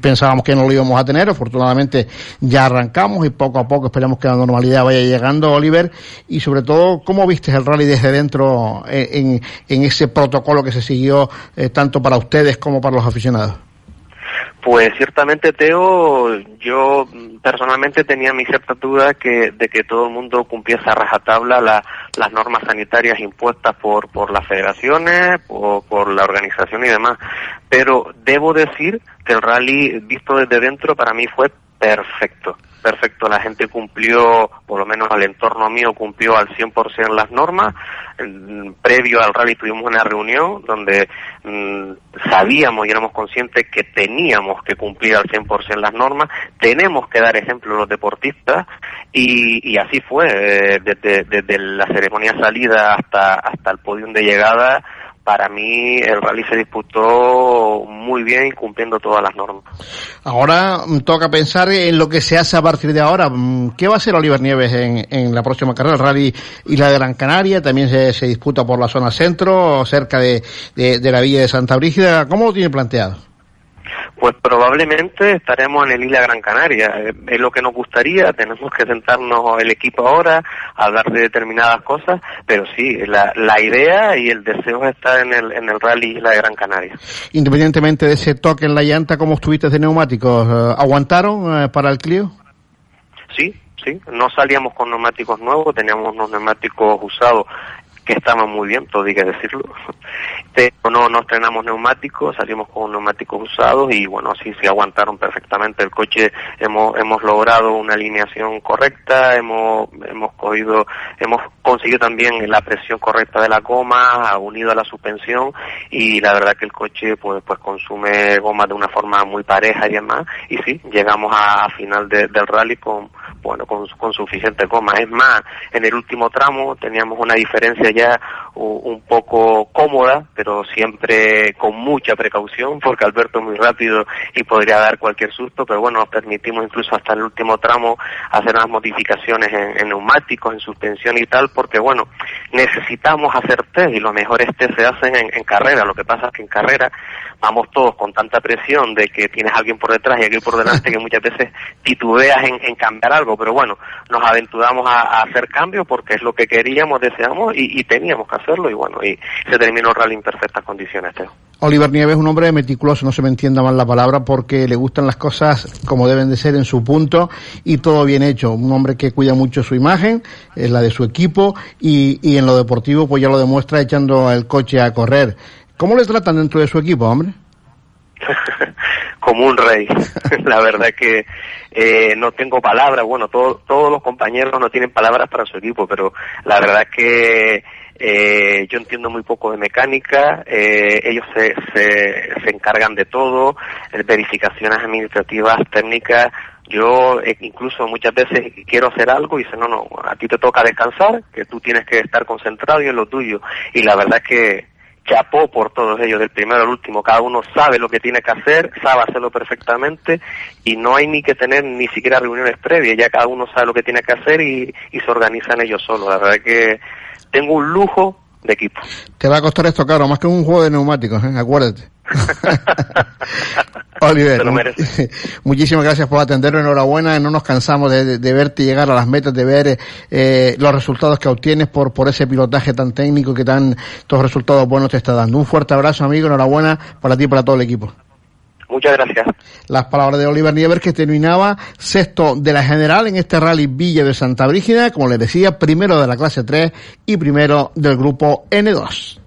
[SPEAKER 4] pensábamos que no lo íbamos a tener, afortunadamente ya arrancamos y poco a poco esperamos que la normalidad vaya llegando, Oliver, y sobre todo, ¿cómo viste el rally desde dentro eh, en, en ese protocolo que se siguió eh, tanto para ustedes como para los aficionados?
[SPEAKER 18] Pues ciertamente, Teo, yo personalmente tenía mi cierta duda que, de que todo el mundo cumpliese a rajatabla la, las normas sanitarias impuestas por, por las federaciones, por, por la organización y demás. Pero debo decir que el rally visto desde dentro para mí fue perfecto perfecto, la gente cumplió, por lo menos al entorno mío, cumplió al 100% las normas. Previo al rally tuvimos una reunión donde mm, sabíamos y éramos conscientes que teníamos que cumplir al 100% las normas, tenemos que dar ejemplo a los deportistas y, y así fue, eh, desde, desde la ceremonia salida hasta, hasta el podium de llegada para mí el rally se disputó muy bien cumpliendo todas las normas.
[SPEAKER 4] Ahora mm, toca pensar en lo que se hace a partir de ahora. Mm, ¿Qué va a hacer Oliver Nieves en, en la próxima carrera? El rally Isla de Gran Canaria también se, se disputa por la zona centro, cerca de, de, de la villa de Santa Brígida. ¿Cómo lo tiene planteado?
[SPEAKER 18] Pues probablemente estaremos en el Isla Gran Canaria. Eh, Es lo que nos gustaría, tenemos que sentarnos el equipo ahora, hablar de determinadas cosas, pero sí, la, la idea y el deseo es estar en el, en el Rally Isla de Gran Canaria.
[SPEAKER 4] Independientemente de ese toque en la llanta, ¿cómo estuviste de neumáticos? Eh, ¿Aguantaron eh, para el Clio?
[SPEAKER 18] Sí, sí, no salíamos con neumáticos nuevos, teníamos unos neumáticos usados que estaban muy bien, todo hay que decirlo. Pero no, no estrenamos neumáticos, salimos con neumáticos usados y bueno, sí, sí aguantaron perfectamente el coche. Hemos, hemos logrado una alineación correcta, hemos, hemos cogido, hemos conseguido también la presión correcta de la goma, unido a la suspensión y la verdad que el coche pues, pues consume goma de una forma muy pareja y demás. Y sí, llegamos a, final de- del rally con, bueno, con, suficiente goma. Es más, en el último tramo teníamos una diferencia ya un poco cómoda, pero siempre con mucha precaución, porque Alberto es muy rápido y podría dar cualquier susto, pero bueno, nos permitimos incluso hasta el último tramo hacer unas modificaciones en, neumáticos, en suspensión y tal, porque bueno, necesitamos hacer test y los mejores test se hacen en, en carrera. Lo que pasa es que en carrera vamos todos con tanta presión de que tienes a alguien por detrás y alguien por delante que muchas veces titubeas en cambiar algo, pero bueno, nos aventuramos a, hacer cambios porque es lo que queríamos, deseamos y, teníamos que hacerlo y bueno, y se terminó el rally en perfectas condiciones.
[SPEAKER 4] Oliver Nieves es un hombre meticuloso, no se me entienda mal la palabra, porque le gustan las cosas como deben de ser en su punto y todo bien hecho. Un hombre que cuida mucho su imagen, es la de su equipo y, y en lo deportivo pues ya lo demuestra echando el coche a correr. ¿Cómo le tratan dentro de su equipo, hombre?
[SPEAKER 18] como un rey. la verdad que eh, no tengo palabras. Bueno, todo- todos los compañeros no tienen palabras para su equipo, pero la verdad que eh, yo entiendo muy poco de mecánica. eh, ellos se, se, encargan de todo, eh, verificaciones administrativas, técnicas. Yo eh, incluso muchas veces quiero hacer algo y dicen, no, no, a ti te toca descansar, que tú tienes que estar concentrado y en lo tuyo. Y la verdad que chapó por todos ellos, del primero al último. Cada uno sabe lo que tiene que hacer, sabe hacerlo perfectamente y no hay ni que tener ni siquiera reuniones previas. Ya cada uno sabe lo que tiene que hacer y, y se organizan ellos solos. La verdad que tengo un lujo de equipo.
[SPEAKER 4] Te va a costar esto caro, más que un juego de neumáticos, ¿eh? acuérdate. Oliver,
[SPEAKER 18] lo
[SPEAKER 4] muchísimas gracias por atendernos, enhorabuena, no nos cansamos de, de- de verte llegar a las metas, de ver eh, los resultados que obtienes por, por ese pilotaje tan técnico que tan, todos resultados buenos te está dando. Un fuerte abrazo amigo, enhorabuena para ti y para todo el equipo.
[SPEAKER 18] Muchas gracias.
[SPEAKER 4] Las palabras de Oliver Nieves que terminaba sexto de la general en este rally Villa de Santa Brígida, como les decía, primero de la clase 3 y primero del grupo N2.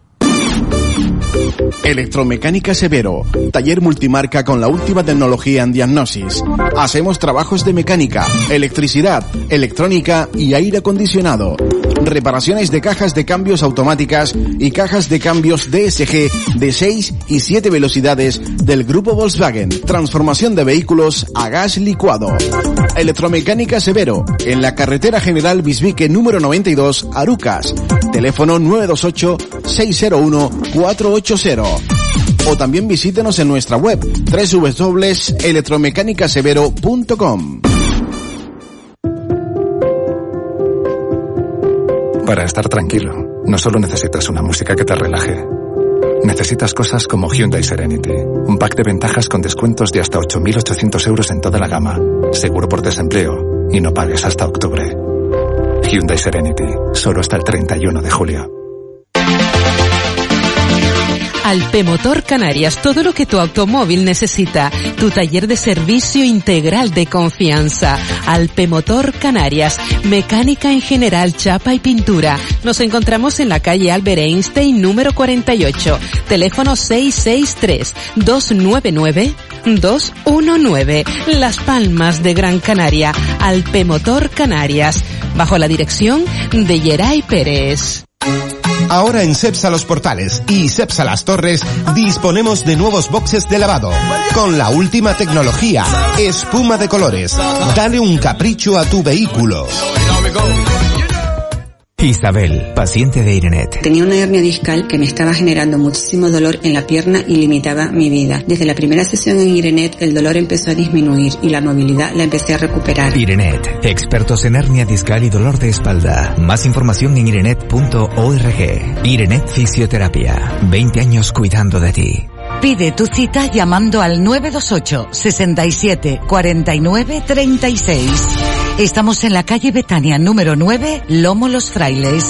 [SPEAKER 5] Electromecánica Severo, taller multimarca con la última tecnología en diagnosis. Hacemos trabajos de mecánica, electricidad, electrónica y aire acondicionado. reparaciones de cajas de cambios automáticas y cajas de cambios DSG de 6 y 7 velocidades del grupo Volkswagen, transformación de vehículos a gas licuado. Electromecánica Severo, en la carretera general Bisbique número 92, Arucas. Teléfono 928 601 480 o también visítenos en nuestra web www.electromecanicasevero.com.
[SPEAKER 6] Para estar tranquilo, no solo necesitas una música que te relaje. Necesitas cosas como Hyundai Serenity, un pack de ventajas con descuentos de hasta 8.800 euros en toda la gama, seguro por desempleo y no pagues hasta octubre. Hyundai Serenity, solo hasta el 31 de julio.
[SPEAKER 7] Alpemotor Canarias, todo lo que tu automóvil necesita. Tu taller de servicio integral de confianza. Alpemotor Canarias, mecánica en general, chapa y pintura. Nos encontramos en la calle Albert Einstein número 48. Teléfono 663 299 219. Las Palmas de Gran Canaria. Alpemotor Canarias. Bajo la dirección de Yeray Pérez.
[SPEAKER 8] Ahora en Cepsa Los Portales y Cepsa Las Torres disponemos de nuevos boxes de lavado con la última tecnología, espuma de colores. Dale un capricho a tu vehículo.
[SPEAKER 9] Isabel, paciente de Irenet.
[SPEAKER 19] Tenía una hernia discal que me estaba generando muchísimo dolor en la pierna y limitaba mi vida. Desde la primera sesión en Irenet el dolor empezó a disminuir y la movilidad la empecé a recuperar.
[SPEAKER 9] Irenet, expertos en hernia discal y dolor de espalda. Más información en irenet.org. Irenet Fisioterapia. 20 años cuidando de ti.
[SPEAKER 11] Pide tu cita llamando al 928 67 49 36. Estamos en la calle Betania número 9, Lomo Los Frailes.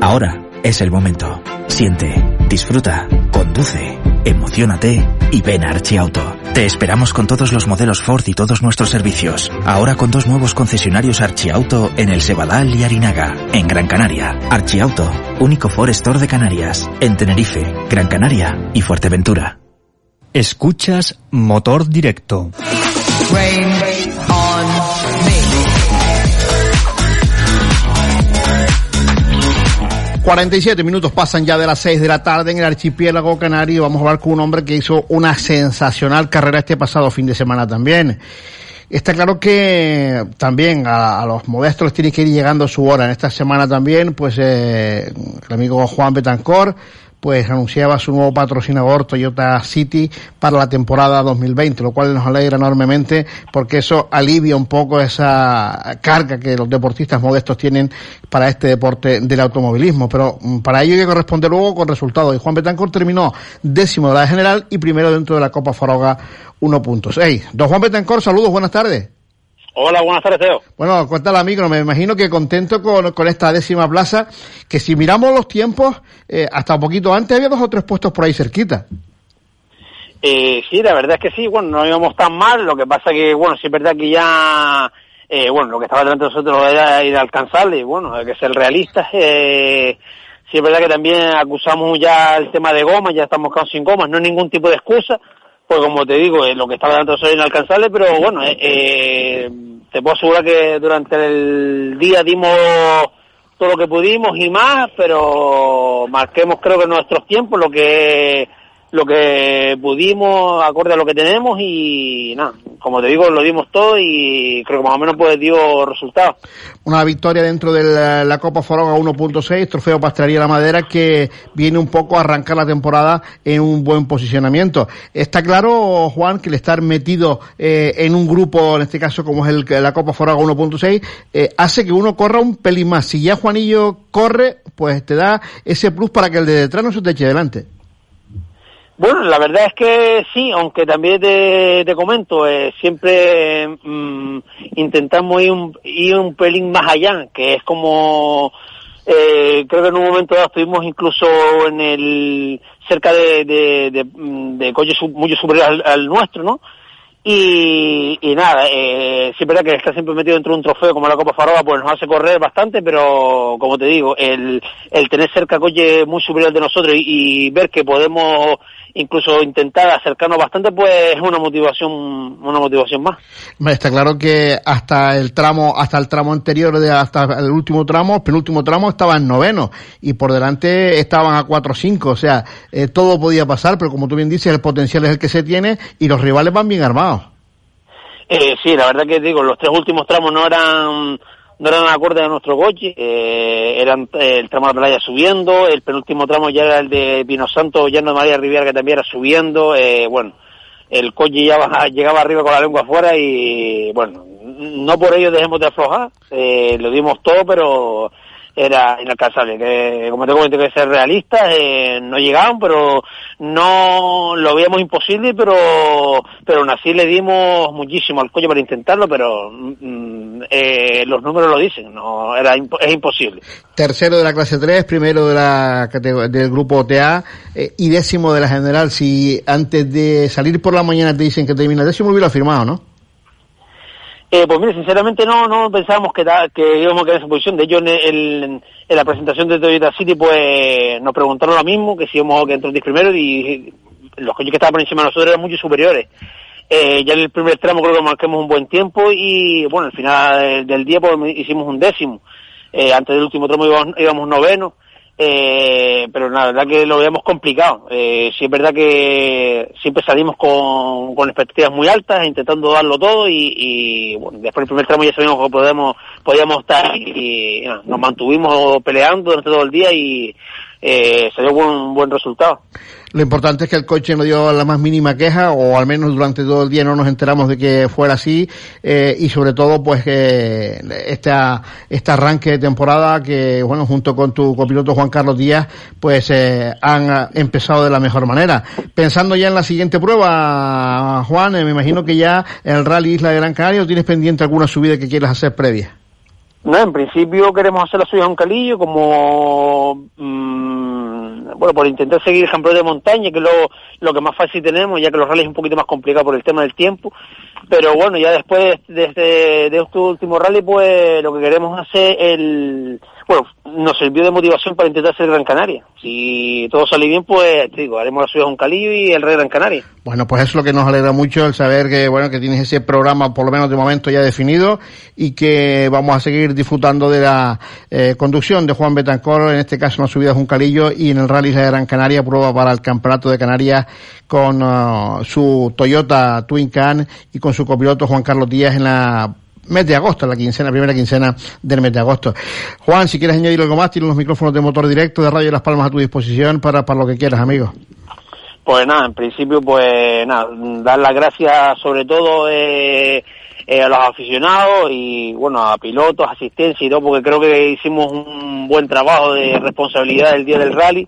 [SPEAKER 12] Ahora es el momento. Siente, disfruta, conduce, emocionate y ven a Archiauto. Te esperamos con todos los modelos Ford y todos nuestros servicios. Ahora con dos nuevos concesionarios Archiauto en el Sebadal y Arinaga, en Gran Canaria. Archiauto, único Ford Store de Canarias, en Tenerife, Gran Canaria y Fuerteventura.
[SPEAKER 3] Escuchas Motor Directo.
[SPEAKER 15] Rain
[SPEAKER 4] 47 minutos pasan ya de las 6 de la tarde en el archipiélago canario. Vamos a hablar con un hombre que hizo una sensacional carrera este pasado fin de semana también. Está claro que también a, los modestos les tiene que ir llegando su hora. En esta semana también, pues eh, el amigo Juan Betancor pues anunciaba su nuevo patrocinador Toyota City para la temporada 2020, lo cual nos alegra enormemente porque eso alivia un poco esa carga que los deportistas modestos tienen para este deporte del automovilismo. Pero mm, para ello hay que corresponder luego con resultados. Y Juan Betancourt terminó décimo de la general y primero dentro de la Copa Faroga 1.6. Don Juan Betancourt, saludos, buenas tardes.
[SPEAKER 20] Hola, buenas tardes, Teo.
[SPEAKER 4] Bueno, cuéntale amigo, me imagino que contento con, con esta décima plaza, que si miramos los tiempos, eh, hasta un poquito antes había dos o tres puestos por ahí cerquita.
[SPEAKER 20] Eh, sí, la verdad es que sí, bueno, no íbamos tan mal, lo que pasa que, bueno, sí es verdad que ya, eh, bueno, lo que estaba delante de nosotros era ir a alcanzarle, y bueno, hay que ser realistas, eh, sí es verdad que también acusamos ya el tema de gomas, ya estamos quedando sin gomas, no hay ningún tipo de excusa, pues como te digo, eh, lo que estaba delante era inalcanzable, pero bueno, eh, eh, te puedo asegurar que durante el día dimos todo lo que pudimos y más, pero marquemos creo que nuestros tiempos, lo que lo que pudimos acorde a lo que tenemos y nada, como te digo, lo dimos todo y creo que más o menos pues dio resultados.
[SPEAKER 4] Una victoria dentro de la, Copa Foroga 1.6, trofeo Pastelería La Madera, que viene un poco a arrancar la temporada en un buen posicionamiento. Está claro, Juan, que el estar metido eh, en un grupo, en este caso como es el, la Copa Foroga 1.6, eh, hace que uno corra un pelín más. Si ya Juanillo corre, pues te da ese plus para que el de detrás no se te eche delante.
[SPEAKER 20] Bueno, la verdad es que sí, aunque también te, comento, eh, siempre mm, intentamos ir un, ir un pelín más allá, que es como, eh, creo que en un momento dado estuvimos incluso en el, cerca de, de, de, de coches muy superior al, al nuestro, ¿no? Y, nada, eh, sí es verdad que está siempre metido dentro de un trofeo como la Copa Faroa, pues nos hace correr bastante, pero como te digo, el, el tener cerca coche muy superior de nosotros y, ver que podemos incluso intentar acercarnos bastante, pues es una motivación, una motivación más.
[SPEAKER 4] Está claro que hasta el tramo, hasta el tramo anterior, de hasta el último tramo, penúltimo tramo, estaba en noveno y por delante estaban a 4 o 5, o sea, eh, todo podía pasar, pero como tú bien dices, el potencial es el que se tiene y los rivales van bien armados.
[SPEAKER 20] Eh, sí, la verdad que digo, los tres últimos tramos no eran no eran acordes a nuestro coche, eh, eran eh, el tramo de la playa subiendo, el penúltimo tramo ya era el de Pino Santo, Llano de María Riviera que también era subiendo, eh, bueno, el coche ya baja- llegaba arriba con la lengua afuera y bueno, no por ello dejemos de aflojar, eh, lo dimos todo, pero era inalcanzable. Que, como te comenté, que ser realistas, eh, no llegaban, pero no lo veíamos imposible, pero pero aún así le dimos muchísimo al coche para intentarlo, pero mm, eh, los números lo dicen, no era es imposible.
[SPEAKER 4] Tercero de la clase 3, primero de la del grupo TA eh, y décimo de la general. Si antes de salir por la mañana te dicen que termina décimo, hubiera firmado, ¿no?
[SPEAKER 20] Eh, pues mire, sinceramente no no pensábamos que, íbamos a quedar en esa posición. De hecho, en, la presentación de Toyota City, pues nos preguntaron lo mismo, que si íbamos a entrar 10 primero y los coches que estaban por encima de nosotros eran mucho superiores. Eh, ya en el primer tramo creo que marcamos un buen tiempo y bueno, al final del, del día pues hicimos un décimo. Eh, antes del último tramo íbamos, íbamos noveno. Eh, pero la verdad que lo veíamos complicado. Eh, sí es verdad que siempre salimos con, con expectativas muy altas, intentando darlo todo y, bueno, después del primer tramo ya sabíamos que podemos, podíamos estar y, y, nos mantuvimos peleando durante todo el día y eh, salió un buen resultado.
[SPEAKER 4] Lo importante es que el coche no dio la más mínima queja, o al menos durante todo el día no nos enteramos de que fuera así, eh, y sobre todo, pues, que esta, este arranque de temporada que, bueno, junto con tu copiloto Juan Carlos Díaz, pues, eh, han ah, empezado de la mejor manera. Pensando ya en la siguiente prueba, Juan, eh, me imagino que ya el Rally Isla de Gran Canaria, ¿o tienes pendiente alguna subida que quieras hacer previa?
[SPEAKER 20] No, en principio queremos hacer la suya a un calillo como, mm, bueno, por intentar seguir ejemplos de montaña, que es lo, que más fácil tenemos, ya que los rallies es un poquito más complicado por el tema del tiempo. Pero bueno, ya después de este, de este último rally, pues lo que queremos hacer el, bueno, nos sirvió de motivación para intentar hacer Gran Canaria. Si todo sale bien, pues te digo, haremos la suya a un calillo y el Rey Gran Canaria.
[SPEAKER 4] Bueno, pues eso es lo que nos alegra mucho, el saber que, bueno, que tienes ese programa, por lo menos de momento, ya definido y que vamos a seguir disfrutando de la eh, conducción de Juan Betancor, en este caso en la subida de Juncalillo y en el Rally de Gran Canaria, prueba para el Campeonato de Canarias con ah, su Toyota Twin Can y con su copiloto Juan Carlos Díaz en la mes de agosto, la quincena, primera quincena del mes de agosto. Juan, si quieres añadir algo más, tienes los micrófonos de motor directo de Radio Las Palmas a tu disposición para, para lo que quieras, amigo.
[SPEAKER 20] Pues nada, en principio, pues nada, dar las gracias sobre todo eh, eh, a los aficionados y bueno, a pilotos, asistencia y todo, porque creo que hicimos un buen trabajo de responsabilidad el día del rally.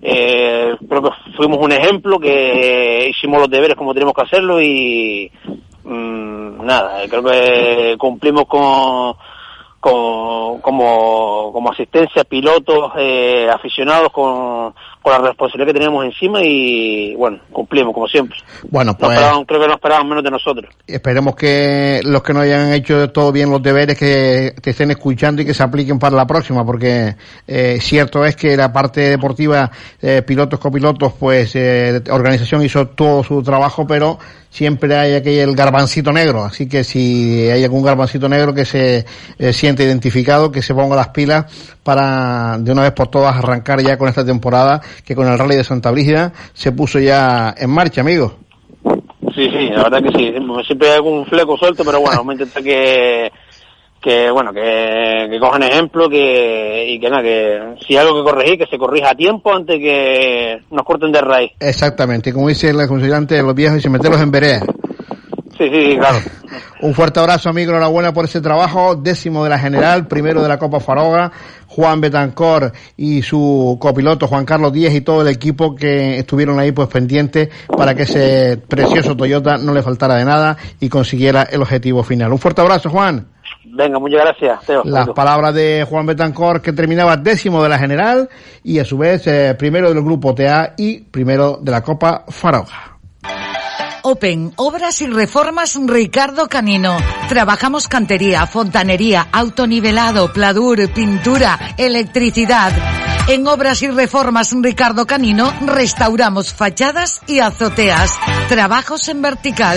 [SPEAKER 20] Eh, creo que fuimos un ejemplo, que hicimos los deberes como tenemos que hacerlo y mm, nada, creo que cumplimos con, con- como, como asistencia, pilotos, eh, aficionados con, con la responsabilidad que teníamos encima y bueno, cumplimos como siempre.
[SPEAKER 4] Bueno,
[SPEAKER 20] No
[SPEAKER 4] pues
[SPEAKER 20] esperaban- creo que no esperaban menos de nosotros.
[SPEAKER 4] esperemos que los que no hayan hecho todo bien los deberes que te estén escuchando y que se apliquen para la próxima, porque eh, cierto es que la parte deportiva, eh, pilotos, copilotos, pues eh, organización hizo todo su trabajo, pero siempre hay aquel garbancito negro, así que si hay algún garbancito negro que se eh, siente identificado, que se ponga las pilas para de una vez por todas arrancar ya con esta temporada, que con el Rally de Santa Brígida se puso ya en marcha, amigos.
[SPEAKER 20] Sí, sí, la verdad que sí. Siempre hay algún fleco suelto, pero bueno, vamos a intentar que, que bueno, que, que cojan ejemplo que, y que nada, que si hay algo que corregir, que se corrija a tiempo antes que nos corten de raíz.
[SPEAKER 4] Exactamente, como dice el consiguiente de los viejos, y se meterlos en vereda.
[SPEAKER 20] Sí, sí, claro.
[SPEAKER 4] Un fuerte abrazo, amigo, enhorabuena por ese trabajo, décimo de la general, primero de la Copa Faroga, Juan Betancor y su copiloto Juan Carlos Díez y todo el equipo que estuvieron ahí pues pendientes para que ese precioso Toyota no le faltara de nada y consiguiera el objetivo final. Un fuerte abrazo, Juan.
[SPEAKER 20] Venga, muchas gracias, Teo.
[SPEAKER 4] Las palabras de Juan Betancor que terminaba décimo de la general y a su vez eh, primero del grupo TA y primero de la Copa Faroga.
[SPEAKER 11] Open, Obras y Reformas Ricardo Canino. Trabajamos cantería, fontanería, autonivelado, pladur, pintura, electricidad. En Obras y Reformas Ricardo Canino restauramos fachadas y azoteas. Trabajos en vertical.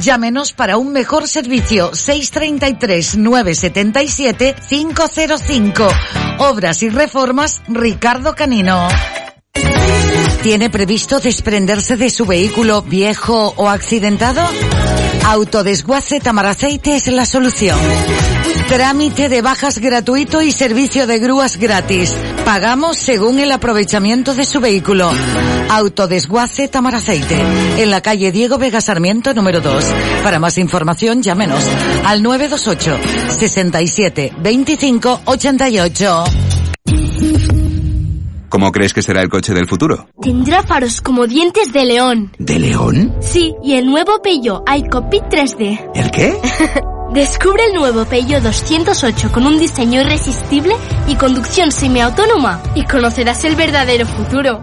[SPEAKER 11] Llámenos para un mejor servicio 633 977 505. Obras y Reformas Ricardo Canino. ¿Tiene previsto desprenderse de su vehículo viejo o accidentado? Autodesguace Tamaraceite es la solución. Trámite de bajas gratuito y servicio de grúas gratis. Pagamos según el aprovechamiento de su vehículo. Autodesguace Tamaraceite. En la calle Diego Vega Sarmiento número 2. Para más información llámenos al 928 67 25 88.
[SPEAKER 21] ¿Cómo crees que será el coche del futuro?
[SPEAKER 22] Tendrá faros como dientes de león.
[SPEAKER 21] ¿De león?
[SPEAKER 22] Sí, y el nuevo Peugeot iCockpit 3D.
[SPEAKER 21] ¿El qué?
[SPEAKER 22] Descubre el nuevo Peugeot 208 con un diseño irresistible y conducción semiautónoma y conocerás el verdadero futuro.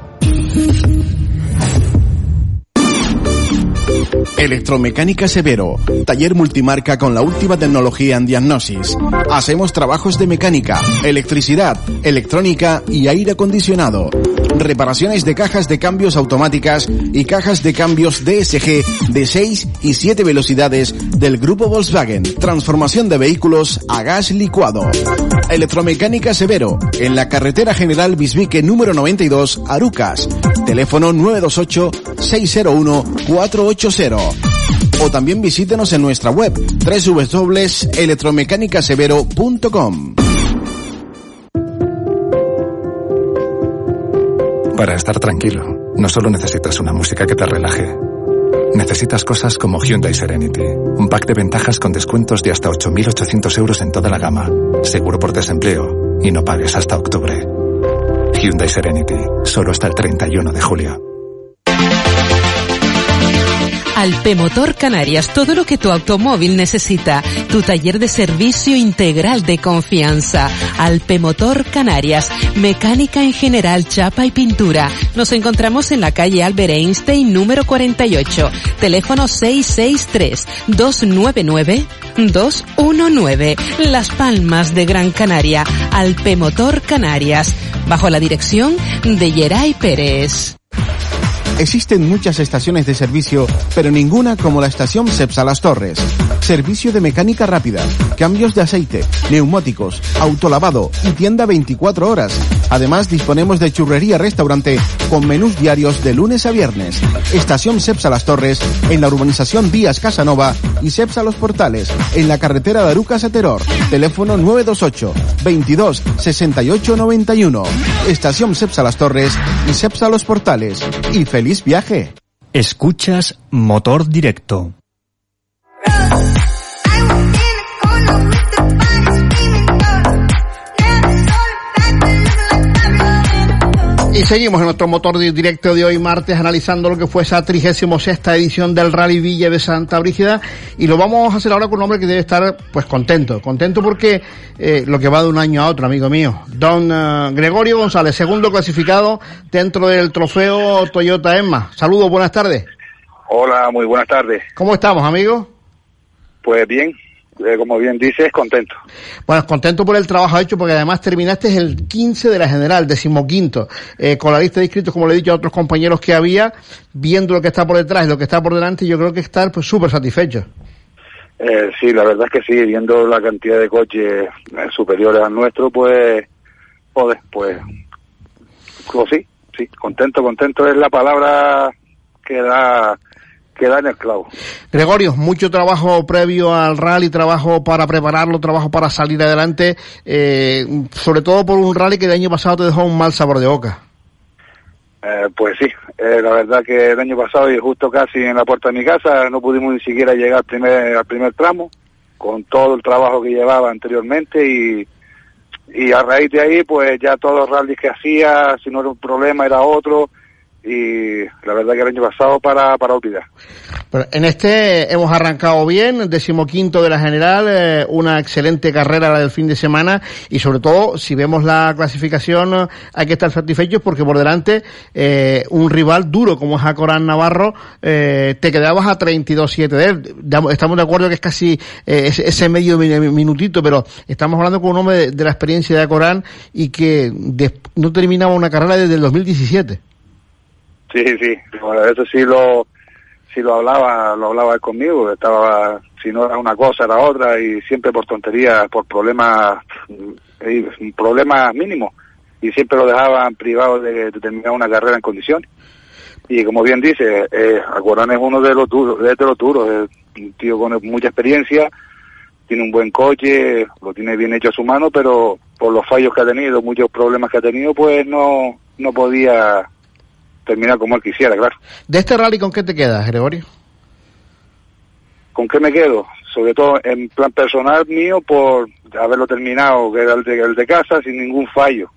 [SPEAKER 5] Electromecánica Severo, taller multimarca con la última tecnología en diagnosis. Hacemos trabajos de mecánica, electricidad, electrónica y aire acondicionado. Reparaciones de cajas de cambios automáticas y cajas de cambios DSG de 6 y 7 velocidades del grupo Volkswagen. Transformación de vehículos a gas licuado. Electromecánica Severo, en la carretera general Bisbique número 92, Arucas. Teléfono 928 601 480 o también visítenos en nuestra web www.electromecanicasevero.com.
[SPEAKER 6] Para estar tranquilo, no solo necesitas una música que te relaje. Necesitas cosas como Hyundai Serenity, un pack de ventajas con descuentos de hasta 8.800 euros en toda la gama, seguro por desempleo y no pagues hasta octubre. Hyundai Serenity, solo hasta el 31 de julio.
[SPEAKER 7] Alpemotor Canarias, todo lo que tu automóvil necesita. Tu taller de servicio integral de confianza. Alpemotor Canarias, mecánica en general, chapa y pintura. Nos encontramos en la calle Albert Einstein número 48. Teléfono 663-299-219. Las Palmas de Gran Canaria. Alpemotor Canarias. Bajo la dirección de Yeray Pérez.
[SPEAKER 5] Existen muchas estaciones de servicio, pero ninguna como la estación Cepsa Las Torres. Servicio de mecánica rápida, cambios de aceite, neumáticos, autolavado y tienda 24 horas. Además, disponemos de churrería restaurante con menús diarios de lunes a viernes. Estación Cepsa Las Torres en la urbanización Vías Casanova y Cepsa Los Portales en la carretera de Arucas. Teléfono 928 22 68 91. Estación Cepsa Las Torres y Cepsa Los Portales. Y viaje.
[SPEAKER 3] Escuchas Motor Directo.
[SPEAKER 4] Y seguimos en nuestro motor di- directo de hoy martes analizando lo que fue esa 36 edición del Rally Villa de Santa Brígida y lo vamos a hacer ahora con un hombre que debe estar pues contento, contento porque eh, lo que va de un año a otro, amigo mío. Don eh, Gregorio González, segundo clasificado dentro del trofeo Toyota Emma. Saludos, buenas tardes.
[SPEAKER 23] Hola, muy buenas tardes.
[SPEAKER 4] ¿Cómo estamos, amigo?
[SPEAKER 23] Pues bien, eh, como bien dices, contento.
[SPEAKER 4] Bueno, contento por el trabajo hecho porque además terminaste el 15 de la general, decimoquinto, eh, con la lista de inscritos, como le he dicho a otros compañeros que había, viendo lo que está por detrás y lo que está por delante, yo creo que estar pues súper satisfecho.
[SPEAKER 23] Eh, sí, la verdad es que sí, viendo la cantidad de coches eh, superiores al nuestro, pues, joder, pues, pues sí, sí, contento, contento es la palabra que da, que da en el clavo.
[SPEAKER 4] Gregorio, mucho trabajo previo al rally, trabajo para prepararlo, trabajo para salir adelante, eh, sobre todo por un rally que el año pasado te dejó un mal sabor de boca.
[SPEAKER 23] Eh, pues sí, eh, la verdad que el año pasado y justo casi en la puerta de mi casa no pudimos ni siquiera llegar al primer, al primer tramo con todo el trabajo que llevaba anteriormente y, y a raíz de ahí pues ya todos los rallies que hacía, si no era un problema era otro y la verdad que el año pasado para, para olvidar.
[SPEAKER 4] En este hemos arrancado bien, decimoquinto de la general, eh, una excelente carrera la del fin de semana y sobre todo si vemos la clasificación hay que estar satisfechos porque por delante eh, un rival duro como es Acorán Navarro, eh, te quedabas a 32-7 de él. Estamos de acuerdo que es casi eh, ese, ese medio mi- minutito, pero estamos hablando con un hombre de, la experiencia de Acorán y que no terminaba una carrera desde el 2017.
[SPEAKER 23] Sí, sí, bueno, eso sí lo, sí lo hablaba, lo hablaba él conmigo, estaba, si no era una cosa era otra y siempre por tonterías, por problemas, eh, problemas mínimos y siempre lo dejaban privado de, de terminar una carrera en condiciones. Y como bien dice, eh, Alcorán es uno de los duros, de los duros, es un tío con mucha experiencia, tiene un buen coche, lo tiene bien hecho a su mano, pero por los fallos que ha tenido, muchos problemas que ha tenido, pues no, no podía terminar como él quisiera, claro.
[SPEAKER 4] De este rally, ¿con qué te quedas, Gregorio?
[SPEAKER 23] ¿Con qué me quedo? Sobre todo en plan personal mío por haberlo terminado, que era el de, el de casa, sin ningún fallo.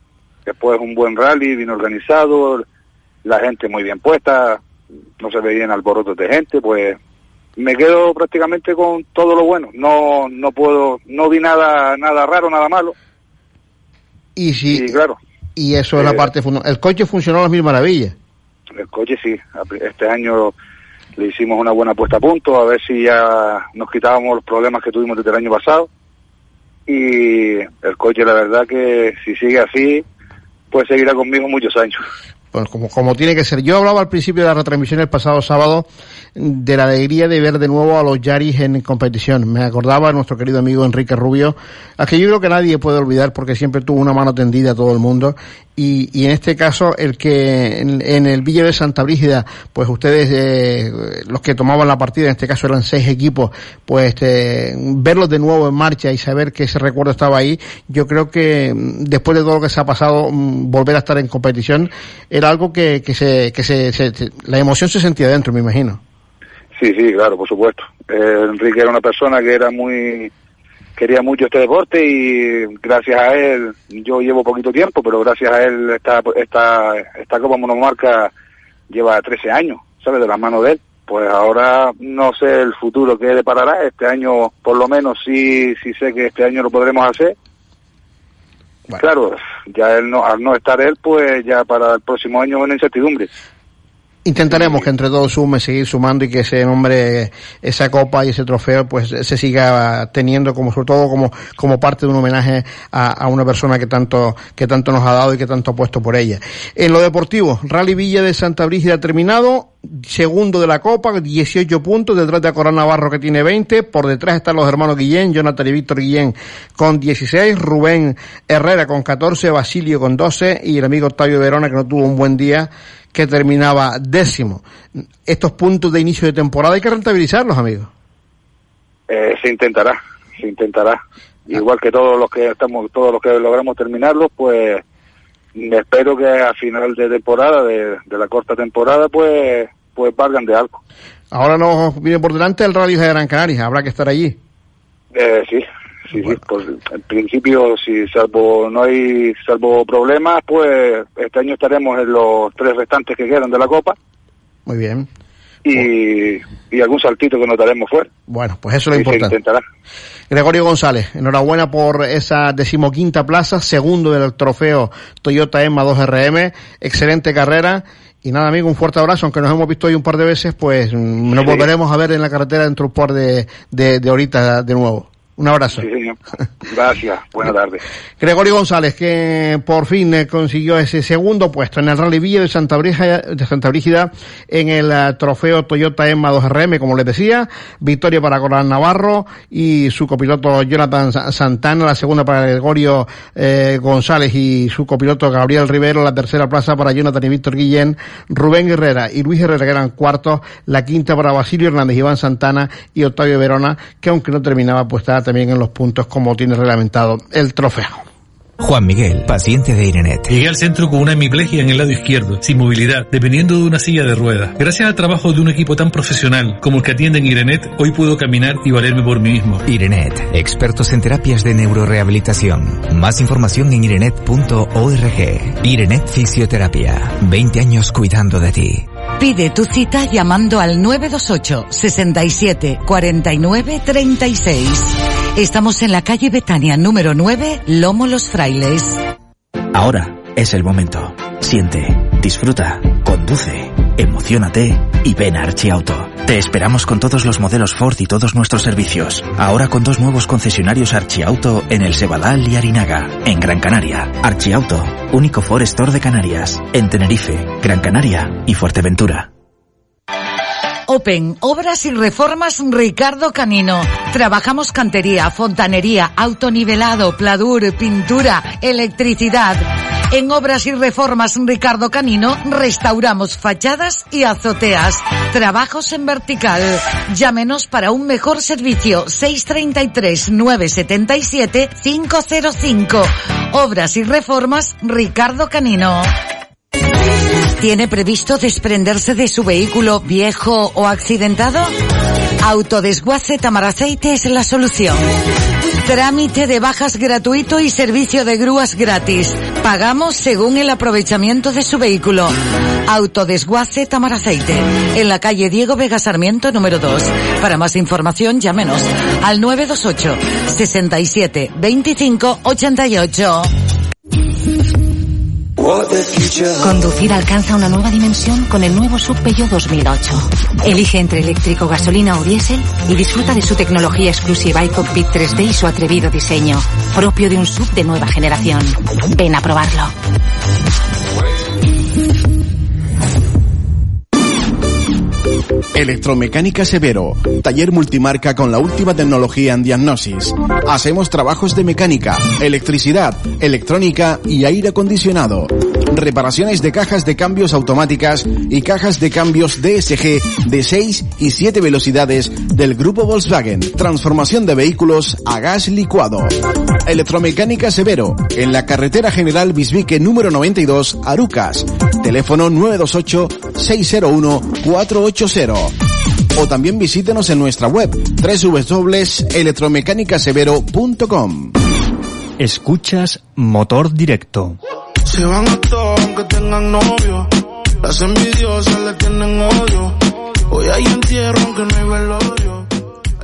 [SPEAKER 23] Después un buen rally, bien organizado, la gente muy bien puesta, no se veían alborotos de gente, pues me quedo prácticamente con todo lo bueno. No no puedo, no vi nada nada raro, nada malo.
[SPEAKER 4] Y si,
[SPEAKER 23] Y claro,
[SPEAKER 4] y eso es la
[SPEAKER 23] Eh,
[SPEAKER 4] parte El coche funcionó a las mil maravillas.
[SPEAKER 23] El coche sí, este año le hicimos una buena puesta a punto, a ver si ya nos quitábamos los problemas que tuvimos desde el año pasado. Y el coche, la verdad que si sigue así, pues seguirá conmigo muchos años.
[SPEAKER 4] Pues como, como tiene que ser. Yo hablaba al principio de la retransmisión el pasado sábado de la alegría de ver de nuevo a los Yaris en competición. Me acordaba nuestro querido amigo Enrique Rubio, a que yo creo que nadie puede olvidar porque siempre tuvo una mano tendida a todo el mundo. Y, y en este caso, el que en, en el Villa de Santa Brígida, pues ustedes, eh, los que tomaban la partida, en este caso eran seis equipos, pues eh, verlos de nuevo en marcha y saber que ese recuerdo estaba ahí, yo creo que mm, después de todo lo que se ha pasado, mm, volver a estar en competición era algo que, que, se, que se, se- la emoción se sentía dentro, me imagino.
[SPEAKER 23] Sí, sí, claro, por supuesto. Eh, Enrique era una persona que era muy quería mucho este deporte y gracias a él, yo llevo poquito tiempo, pero gracias a él esta esta esta Copa Monomarca lleva 13 años, ¿sabes? De la mano de él. Pues ahora no sé el futuro que deparará. Este año, por lo menos, sí, sí sé que este año lo podremos hacer. Claro, ya él no, al no estar él, pues ya para el próximo año una incertidumbre.
[SPEAKER 4] Intentaremos que entre todos sume, seguir sumando y que ese nombre, esa copa y ese trofeo, pues se siga teniendo como, sobre todo como, como parte de un homenaje a, a una persona que tanto, que tanto nos ha dado y que tanto ha puesto por ella. En lo deportivo, Rally Villa de Santa Brígida terminado, segundo de la copa, 18 puntos, detrás de Corán Navarro que tiene 20, por detrás están los hermanos Guillén, Jonathan y Víctor Guillén con 16, Rubén Herrera con 14, Basilio con 12 y el amigo Octavio Verona que no tuvo un buen día que terminaba décimo. Estos puntos de inicio de temporada hay que rentabilizarlos, amigos.
[SPEAKER 23] Eh, se intentará, se intentará. Igual que todos los que estamos, todos los que logramos terminarlos, pues espero que a final de temporada, de, de la corta temporada, pues, pues valgan de algo.
[SPEAKER 4] Ahora nos viene por delante el Radio de Gran Canaria, habrá que estar allí.
[SPEAKER 23] Eh, sí, sí, sí. Pues, en principio, si salvo no hay salvo problemas, pues este año estaremos en los tres restantes que quedan de la Copa
[SPEAKER 4] Muy bien.
[SPEAKER 23] y, y algún saltito que nos daremos fuera.
[SPEAKER 4] Bueno, pues eso es lo importante. Gregorio González, enhorabuena por esa decimoquinta plaza, segundo del trofeo Toyota EMA 2RM, excelente carrera. Y nada, amigo, un fuerte abrazo, aunque nos hemos visto hoy un par de veces, pues mm, nos volveremos a ver en la carretera dentro de un par de, de, de horitas de nuevo. Un abrazo.
[SPEAKER 23] Sí, señor. Gracias. Buenas tardes.
[SPEAKER 4] Gregorio González, que por fin eh, consiguió ese segundo puesto en el Rally Villa de Santa Brígida, de Santa Brígida en el eh, trofeo Toyota EMA 2RM, como les decía. Victoria para Corán Navarro y su copiloto Jonathan Sa- Santana, la segunda para Gregorio eh, González y su copiloto Gabriel Rivero, la tercera plaza para Jonathan y Víctor Guillén, Rubén Herrera y Luis Herrera que eran cuartos, la quinta para Basilio Hernández, Iván Santana y Octavio Verona, que aunque no terminaba, pues estaba también en los puntos como tiene reglamentado el trofeo.
[SPEAKER 9] Juan Miguel, paciente de Irenet.
[SPEAKER 24] Llegué al centro con una hemiplegia en el lado izquierdo, sin movilidad, dependiendo de una silla de ruedas. Gracias al trabajo de un equipo tan profesional como el que atiende en Irenet, hoy puedo caminar y valerme por mí mismo.
[SPEAKER 9] Irenet, expertos en terapias de neurorehabilitación. Más información en irenet.org. Irenet Fisioterapia. 20 años cuidando de ti.
[SPEAKER 11] Pide tu cita llamando al 928 67 49 36. Estamos en la calle Betania número 9, Lomo Los Frailes.
[SPEAKER 12] Ahora es el momento. Siente, disfruta, conduce, emocionate y ven a Archiauto. Te esperamos con todos los modelos Ford y todos nuestros servicios. Ahora con dos nuevos concesionarios Archiauto en el Sebadal y Arinaga, en Gran Canaria. Archiauto, único Ford Store de Canarias, en Tenerife, Gran Canaria y Fuerteventura.
[SPEAKER 11] Open, Obras y Reformas Ricardo Canino. Trabajamos cantería, fontanería, autonivelado, pladur, pintura, electricidad. En Obras y Reformas Ricardo Canino restauramos fachadas y azoteas. Trabajos en vertical. Llámenos para un mejor servicio 633 977 505. Obras y Reformas Ricardo Canino. ¿Tiene previsto desprenderse de su vehículo viejo o accidentado? Autodesguace Tamaraceite es la solución. Trámite de bajas gratuito y servicio de grúas gratis. Pagamos según el aprovechamiento de su vehículo. Autodesguace Tamaraceite, en la calle Diego Vega Sarmiento número 2. Para más información llámenos al 928 67 25 88.
[SPEAKER 14] Conducir alcanza una nueva dimensión con el nuevo Sub Peugeot 2008. Elige entre eléctrico, gasolina o diésel y disfruta de su tecnología exclusiva y cockpit 3D y su atrevido diseño, propio de un sub de nueva generación. Ven a probarlo.
[SPEAKER 5] Electromecánica Severo, taller multimarca con la última tecnología en diagnosis. Hacemos trabajos de mecánica, electricidad, electrónica y aire acondicionado. Reparaciones de cajas de cambios automáticas y cajas de cambios DSG de 6 y 7 velocidades del grupo Volkswagen. Transformación de vehículos a gas licuado. Electromecánica Severo, en la carretera general Bisbique número 92, Arucas. Teléfono 928 601 480 o también visítenos en nuestra web www.electromecánicasevero.com.
[SPEAKER 3] Escuchas Motor Directo.
[SPEAKER 15] Se van a todos aunque tengan novio. Las envidiosas le tienen odio. Hoy hay entierro aunque no hay velorio.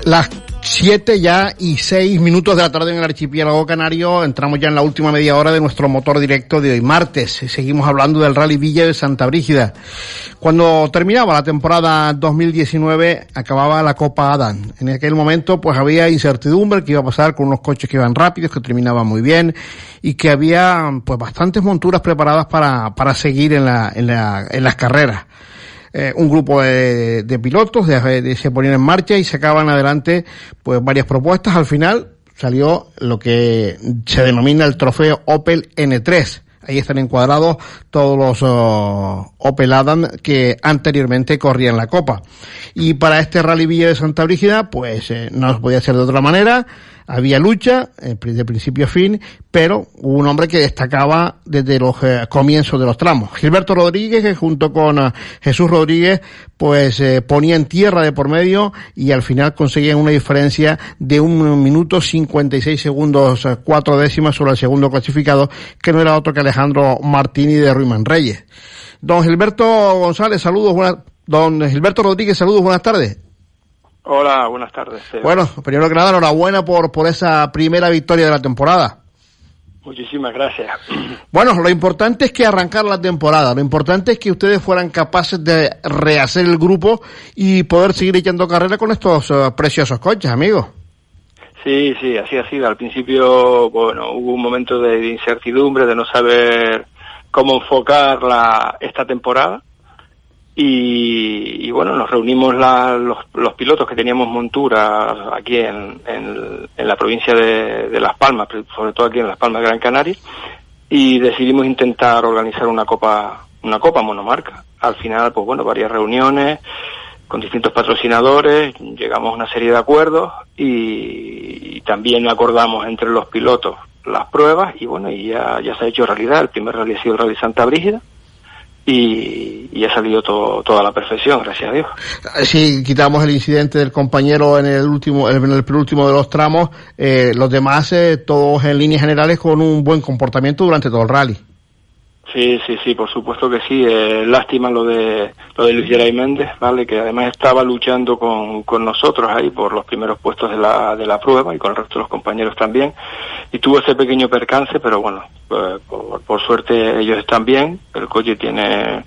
[SPEAKER 4] Las 7 ya y 6 minutos de la tarde en el archipiélago canario. Entramos ya en la última media hora de nuestro motor directo de hoy martes. Seguimos hablando del Rally Villa de Santa Brígida. Cuando terminaba la temporada 2019, acababa la Copa Adán. En aquel momento, pues había incertidumbre que iba a pasar con unos coches que iban rápidos, que terminaban muy bien y que había, pues, bastantes monturas preparadas para, para seguir en la, en la, en las carreras eh, un grupo de, de pilotos de, se ponían en marcha y sacaban adelante pues varias propuestas. Al final salió lo que se denomina el trofeo Opel N3. Ahí están encuadrados todos los oh, Opel Adam que anteriormente corrían la Copa. Y para este Rally Villa de Santa Brígida, pues eh, no podía ser de otra manera. Había lucha eh, de principio a fin, pero hubo un hombre que destacaba desde los eh, comienzos de los tramos. Gilberto Rodríguez, que junto con eh, Jesús Rodríguez, pues eh, ponía en tierra de por medio y al final conseguían una diferencia de un minuto 56 segundos, eh, cuatro décimas sobre el segundo clasificado, que no era otro que Alejandro Martini de Ruiman Reyes. Don Gilberto González, saludos, don Gilberto Rodríguez, saludos, buenas tardes.
[SPEAKER 25] Hola, buenas tardes.
[SPEAKER 4] Bueno, primero que nada, enhorabuena por, por esa primera victoria de la temporada.
[SPEAKER 25] Muchísimas gracias.
[SPEAKER 4] Bueno, lo importante es que arrancar la temporada, lo importante es que ustedes fueran capaces de rehacer el grupo y poder seguir echando carrera con estos eh, preciosos coches, amigos.
[SPEAKER 25] Sí, sí, así ha sido. Al principio, bueno, hubo un momento de incertidumbre, de no saber cómo enfocar la, esta temporada. Y, bueno, nos reunimos los, pilotos que teníamos montura aquí en, en- la provincia de, Las Palmas, sobre todo aquí en Las Palmas Gran Canaria, y decidimos intentar organizar una copa, una copa monomarca. Al final, pues bueno, varias reuniones con distintos patrocinadores, llegamos a una serie de acuerdos y, y también acordamos entre los pilotos las pruebas y bueno, y ya, ya se ha hecho realidad. El primer rally ha sido el Rally Santa Brígida y, y ha salido todo, toda la perfección, gracias a Dios.
[SPEAKER 4] Si quitamos el incidente del compañero en el último, en el penúltimo de los tramos, eh, los demás, eh, todos en líneas generales con un buen comportamiento durante todo el rally.
[SPEAKER 25] Sí, sí, sí, por supuesto que sí. Eh, lástima lo de lo de Luis Geray Méndez, ¿vale? Que además estaba luchando con, con nosotros ahí por los primeros puestos de la, de la prueba y con el resto de los compañeros también. Y tuvo ese pequeño percance, pero bueno, eh, por, por suerte ellos están bien. El coche tiene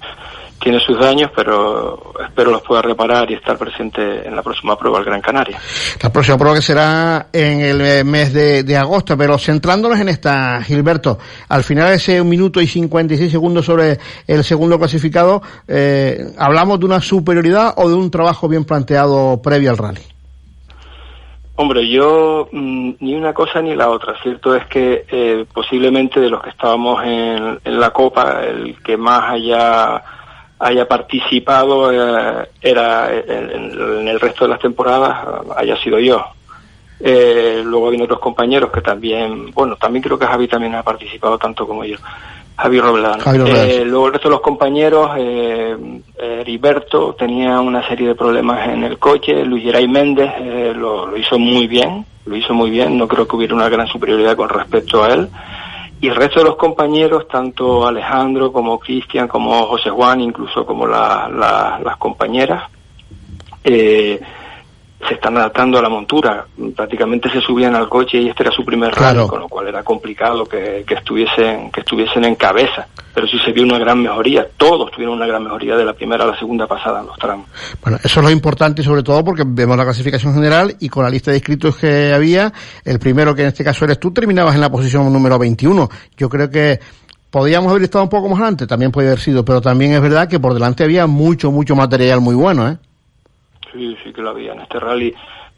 [SPEAKER 25] tiene sus daños, pero espero los pueda reparar y estar presente en la próxima prueba al Gran Canaria.
[SPEAKER 4] La próxima prueba que será en el eh, mes de, de agosto, pero centrándonos en esta, Gilberto, al final de ese un minuto y 56 segundos sobre el segundo clasificado, eh, ¿hablamos de una superioridad o de un trabajo bien planteado previo al rally?
[SPEAKER 25] Hombre, yo mm, ni una cosa ni la otra. Cierto es que eh, posiblemente de los que estábamos en, en la Copa, el que más haya haya participado eh, era en, en, el resto de las temporadas haya sido yo. Eh, luego vienen otros compañeros que también, bueno, también creo que Javi también ha participado tanto como yo. Javi Robledano. Eh, luego el resto de los compañeros, eh, Heriberto tenía una serie de problemas en el coche, Luis Geray Méndez eh, lo, lo hizo muy bien, lo hizo muy bien, no creo que hubiera una gran superioridad con respecto a él y el resto de los compañeros, tanto Alejandro como Cristian, como José Juan, incluso como la, la, las compañeras, eh, se están adaptando a la montura. Prácticamente se subían al coche y este era su primer
[SPEAKER 4] Claro.
[SPEAKER 25] rally, con lo cual era complicado que, que estuviesen que estuviesen en cabeza. Pero sí se vio una gran mejoría. Todos tuvieron una gran mejoría de la primera a la segunda pasada en los tramos.
[SPEAKER 4] Bueno, eso es lo importante sobre todo porque vemos la clasificación general y con la lista de inscritos que había, el primero que en este caso eres tú, terminabas en la posición número 21. Yo creo que podíamos haber estado un poco más adelante, también puede haber sido, pero también es verdad que por delante había mucho, mucho material muy bueno, ¿eh?
[SPEAKER 25] Sí, sí que lo había en este rally.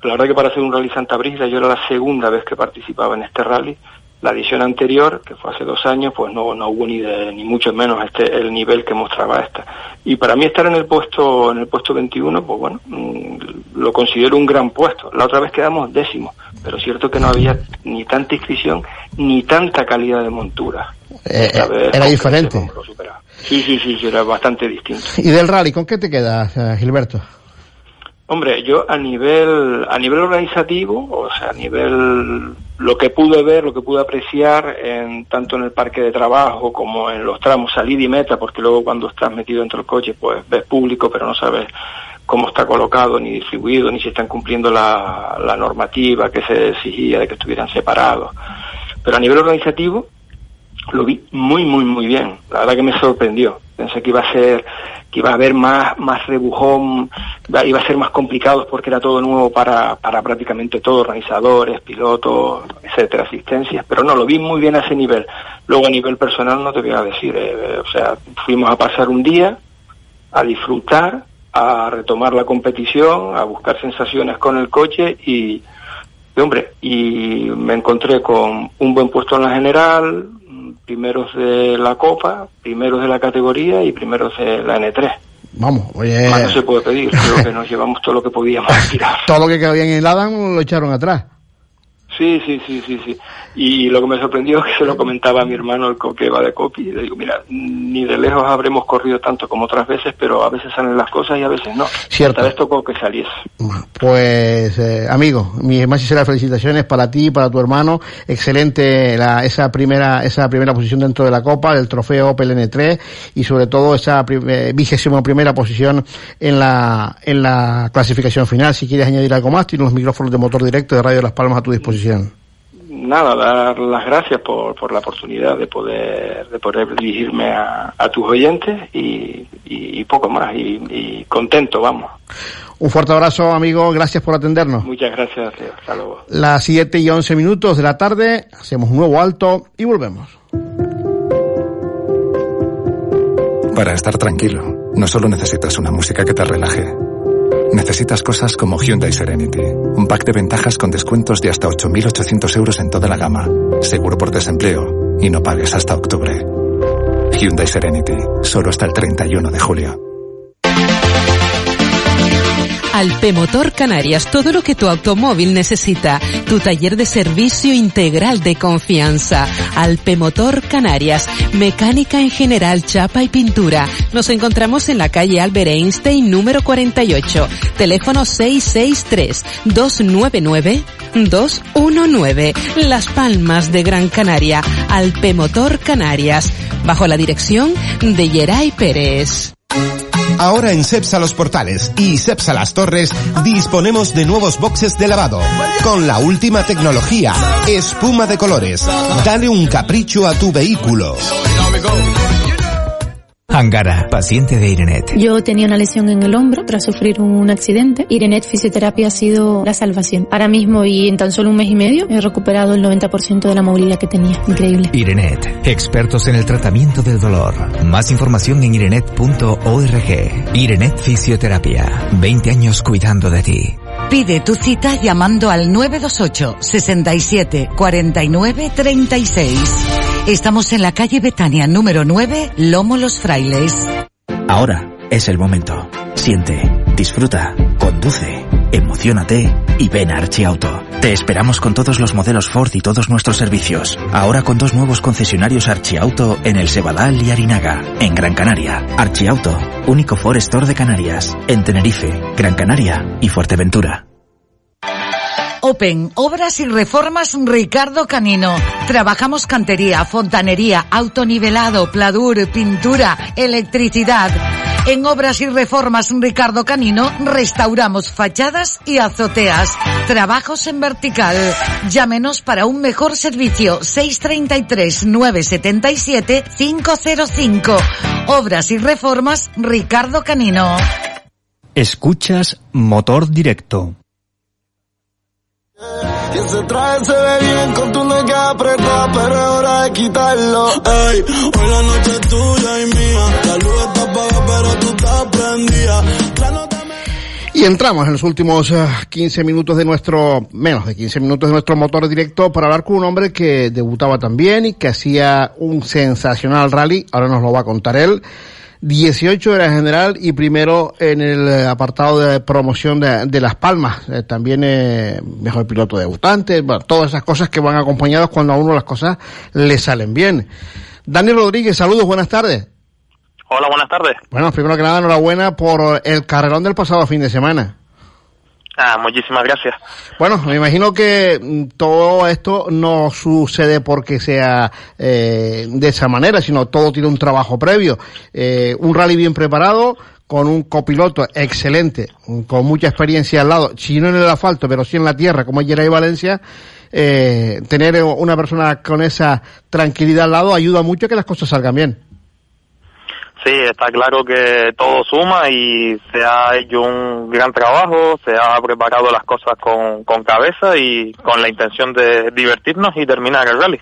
[SPEAKER 25] La verdad que para hacer un rally Santa Brígida yo era la segunda vez que participaba en este rally. La edición anterior, que fue hace dos años, pues no, no hubo ni de, ni mucho menos este, el nivel que mostraba esta. Y para mí estar en el puesto, en el puesto 21, pues bueno, mm, lo considero un gran puesto. La otra vez quedamos décimos, pero cierto que no había ni tanta inscripción, ni tanta calidad de montura.
[SPEAKER 4] Eh, eh,
[SPEAKER 25] vez
[SPEAKER 4] era diferente.
[SPEAKER 25] superaba. Sí, sí, sí, sí, era bastante distinto.
[SPEAKER 4] Y del rally, ¿con qué te quedas, eh, Gilberto?
[SPEAKER 25] Hombre, yo a nivel a nivel organizativo, o sea, a nivel lo que pude ver, lo que pude apreciar, en, tanto en el parque de trabajo como en los tramos salida y meta, porque luego cuando estás metido dentro del coche, pues ves público, pero no sabes cómo está colocado, ni distribuido, ni si están cumpliendo la, la normativa que se exigía de que estuvieran separados. Pero a nivel organizativo, lo vi muy, muy, muy bien. La verdad que me sorprendió. Pensé que iba a ser, que iba a haber más, más rebujón, iba a ser más complicado porque era todo nuevo para, para prácticamente todo, organizadores, pilotos, etcétera, asistencias, pero no, lo vi muy bien a ese nivel. Luego a nivel personal no te voy a decir, eh, o sea, fuimos a pasar un día, a disfrutar, a retomar la competición, a buscar sensaciones con el coche y, y, hombre, y me encontré con un buen puesto en la general, primeros de la Copa, primeros de la categoría y primeros de la N3.
[SPEAKER 4] Vamos, oye,
[SPEAKER 25] Más no se puede pedir, creo que nos llevamos todo lo que podíamos tirar.
[SPEAKER 4] todo lo que cabía en el Adam lo echaron atrás.
[SPEAKER 25] Sí, sí, sí, sí, sí. Y lo que me sorprendió es que se lo comentaba a mi hermano, el que va de copy, y le digo, mira, ni de lejos habremos corrido tanto como otras veces, pero a veces salen las cosas y a veces no.
[SPEAKER 4] Cierto.
[SPEAKER 25] Esta vez tocó que saliese.
[SPEAKER 4] Pues, eh, amigo, mis más sinceras felicitaciones para ti y para tu hermano. Excelente la, esa primera, esa primera posición dentro de la Copa, el trofeo Opel N3 y sobre todo esa prim- eh, vigésima primera posición en la, en la clasificación final. Si quieres añadir algo más, tienes los micrófonos de motor directo de Radio Las Palmas a tu disposición.
[SPEAKER 25] Nada, dar las gracias por, por la oportunidad de poder, de poder dirigirme a, a tus oyentes y, y, y poco más. Y, y contento, vamos.
[SPEAKER 4] Un fuerte abrazo, amigo. Gracias por atendernos.
[SPEAKER 25] Muchas gracias, Leo. Hasta luego.
[SPEAKER 4] Las 7 y 11 minutos de la tarde, hacemos un nuevo alto y volvemos.
[SPEAKER 6] Para estar tranquilo, no solo necesitas una música que te relaje. Necesitas cosas como Hyundai Serenity, un pack de ventajas con descuentos de hasta 8.800 euros en toda la gama, seguro por desempleo y no pagues hasta octubre. Hyundai Serenity, solo hasta el 31 de julio.
[SPEAKER 7] Alpemotor Canarias, todo lo que tu automóvil necesita. Tu taller de servicio integral de confianza. Alpemotor Canarias, mecánica en general, chapa y pintura. Nos encontramos en la calle Albert Einstein número 48. Teléfono 663 299 219. Las Palmas de Gran Canaria. Alpemotor Canarias. Bajo la dirección de Yeray Pérez.
[SPEAKER 8] Ahora en Cepsa Los Portales y Cepsa Las Torres disponemos de nuevos boxes de lavado con la última tecnología, espuma de colores. Dale un capricho a tu vehículo.
[SPEAKER 9] Angara, paciente de Irenet.
[SPEAKER 17] Yo tenía una lesión en el hombro tras sufrir un accidente. Irenet Fisioterapia ha sido la salvación. Ahora mismo y en tan solo un mes y medio he recuperado el 90% de la movilidad que tenía. Increíble.
[SPEAKER 9] Irenet, expertos en el tratamiento del dolor. Más información en irenet.org. Irenet Fisioterapia, 20 años cuidando de ti.
[SPEAKER 11] Pide tu cita llamando al 928 67 49 36. Estamos en la calle Betania número 9, Lomo Los Frailes.
[SPEAKER 12] Ahora es el momento. Siente, disfruta, conduce, emocionate y ven a Archiauto. Te esperamos con todos los modelos Ford y todos nuestros servicios. Ahora con dos nuevos concesionarios Archiauto en el Sebadal y Arinaga, en Gran Canaria. Archiauto, único Ford Store de Canarias, en Tenerife, Gran Canaria y Fuerteventura.
[SPEAKER 11] Open, Obras y Reformas Ricardo Canino. Trabajamos cantería, fontanería, autonivelado, pladur, pintura, electricidad. En Obras y Reformas Ricardo Canino restauramos fachadas y azoteas. Trabajos en vertical. Llámenos para un mejor servicio 633 977 505. Obras y Reformas Ricardo Canino.
[SPEAKER 3] Escuchas Motor Directo.
[SPEAKER 15] Ese traje se ve bien con tu apretada, pero es hora de quitarlo. Ey, hoy la noche es tuya y mía. La luz está apagada, pero tú estás prendida.
[SPEAKER 4] Y entramos en los últimos eh, 15 minutos de nuestro, menos de 15 minutos de nuestro motor directo para hablar con un hombre que debutaba también y que hacía un sensacional rally. Ahora nos lo va a contar él. 18 era general y primero en el eh, apartado de promoción de, de Las Palmas. Eh, también eh, mejor piloto debutante. Bueno, todas esas cosas que van acompañadas cuando a uno las cosas le salen bien. Daniel Rodríguez, saludos, buenas tardes.
[SPEAKER 26] Hola, buenas tardes.
[SPEAKER 4] Bueno, primero que nada, enhorabuena por el carrerón del pasado fin de semana.
[SPEAKER 26] Muchísimas gracias.
[SPEAKER 4] Bueno, me imagino que mm, todo esto no sucede porque sea eh, de esa manera, sino todo tiene un trabajo previo. Eh, un rally bien preparado, con un copiloto excelente, con mucha experiencia al lado, si no en el asfalto, pero sí en la tierra, como es Geray Valencia, eh, tener una persona con esa tranquilidad al lado ayuda mucho a que las cosas salgan bien.
[SPEAKER 26] Sí, está claro que todo suma y se ha hecho un gran trabajo, se ha preparado las cosas con, con cabeza y con la intención de divertirnos y terminar el rally.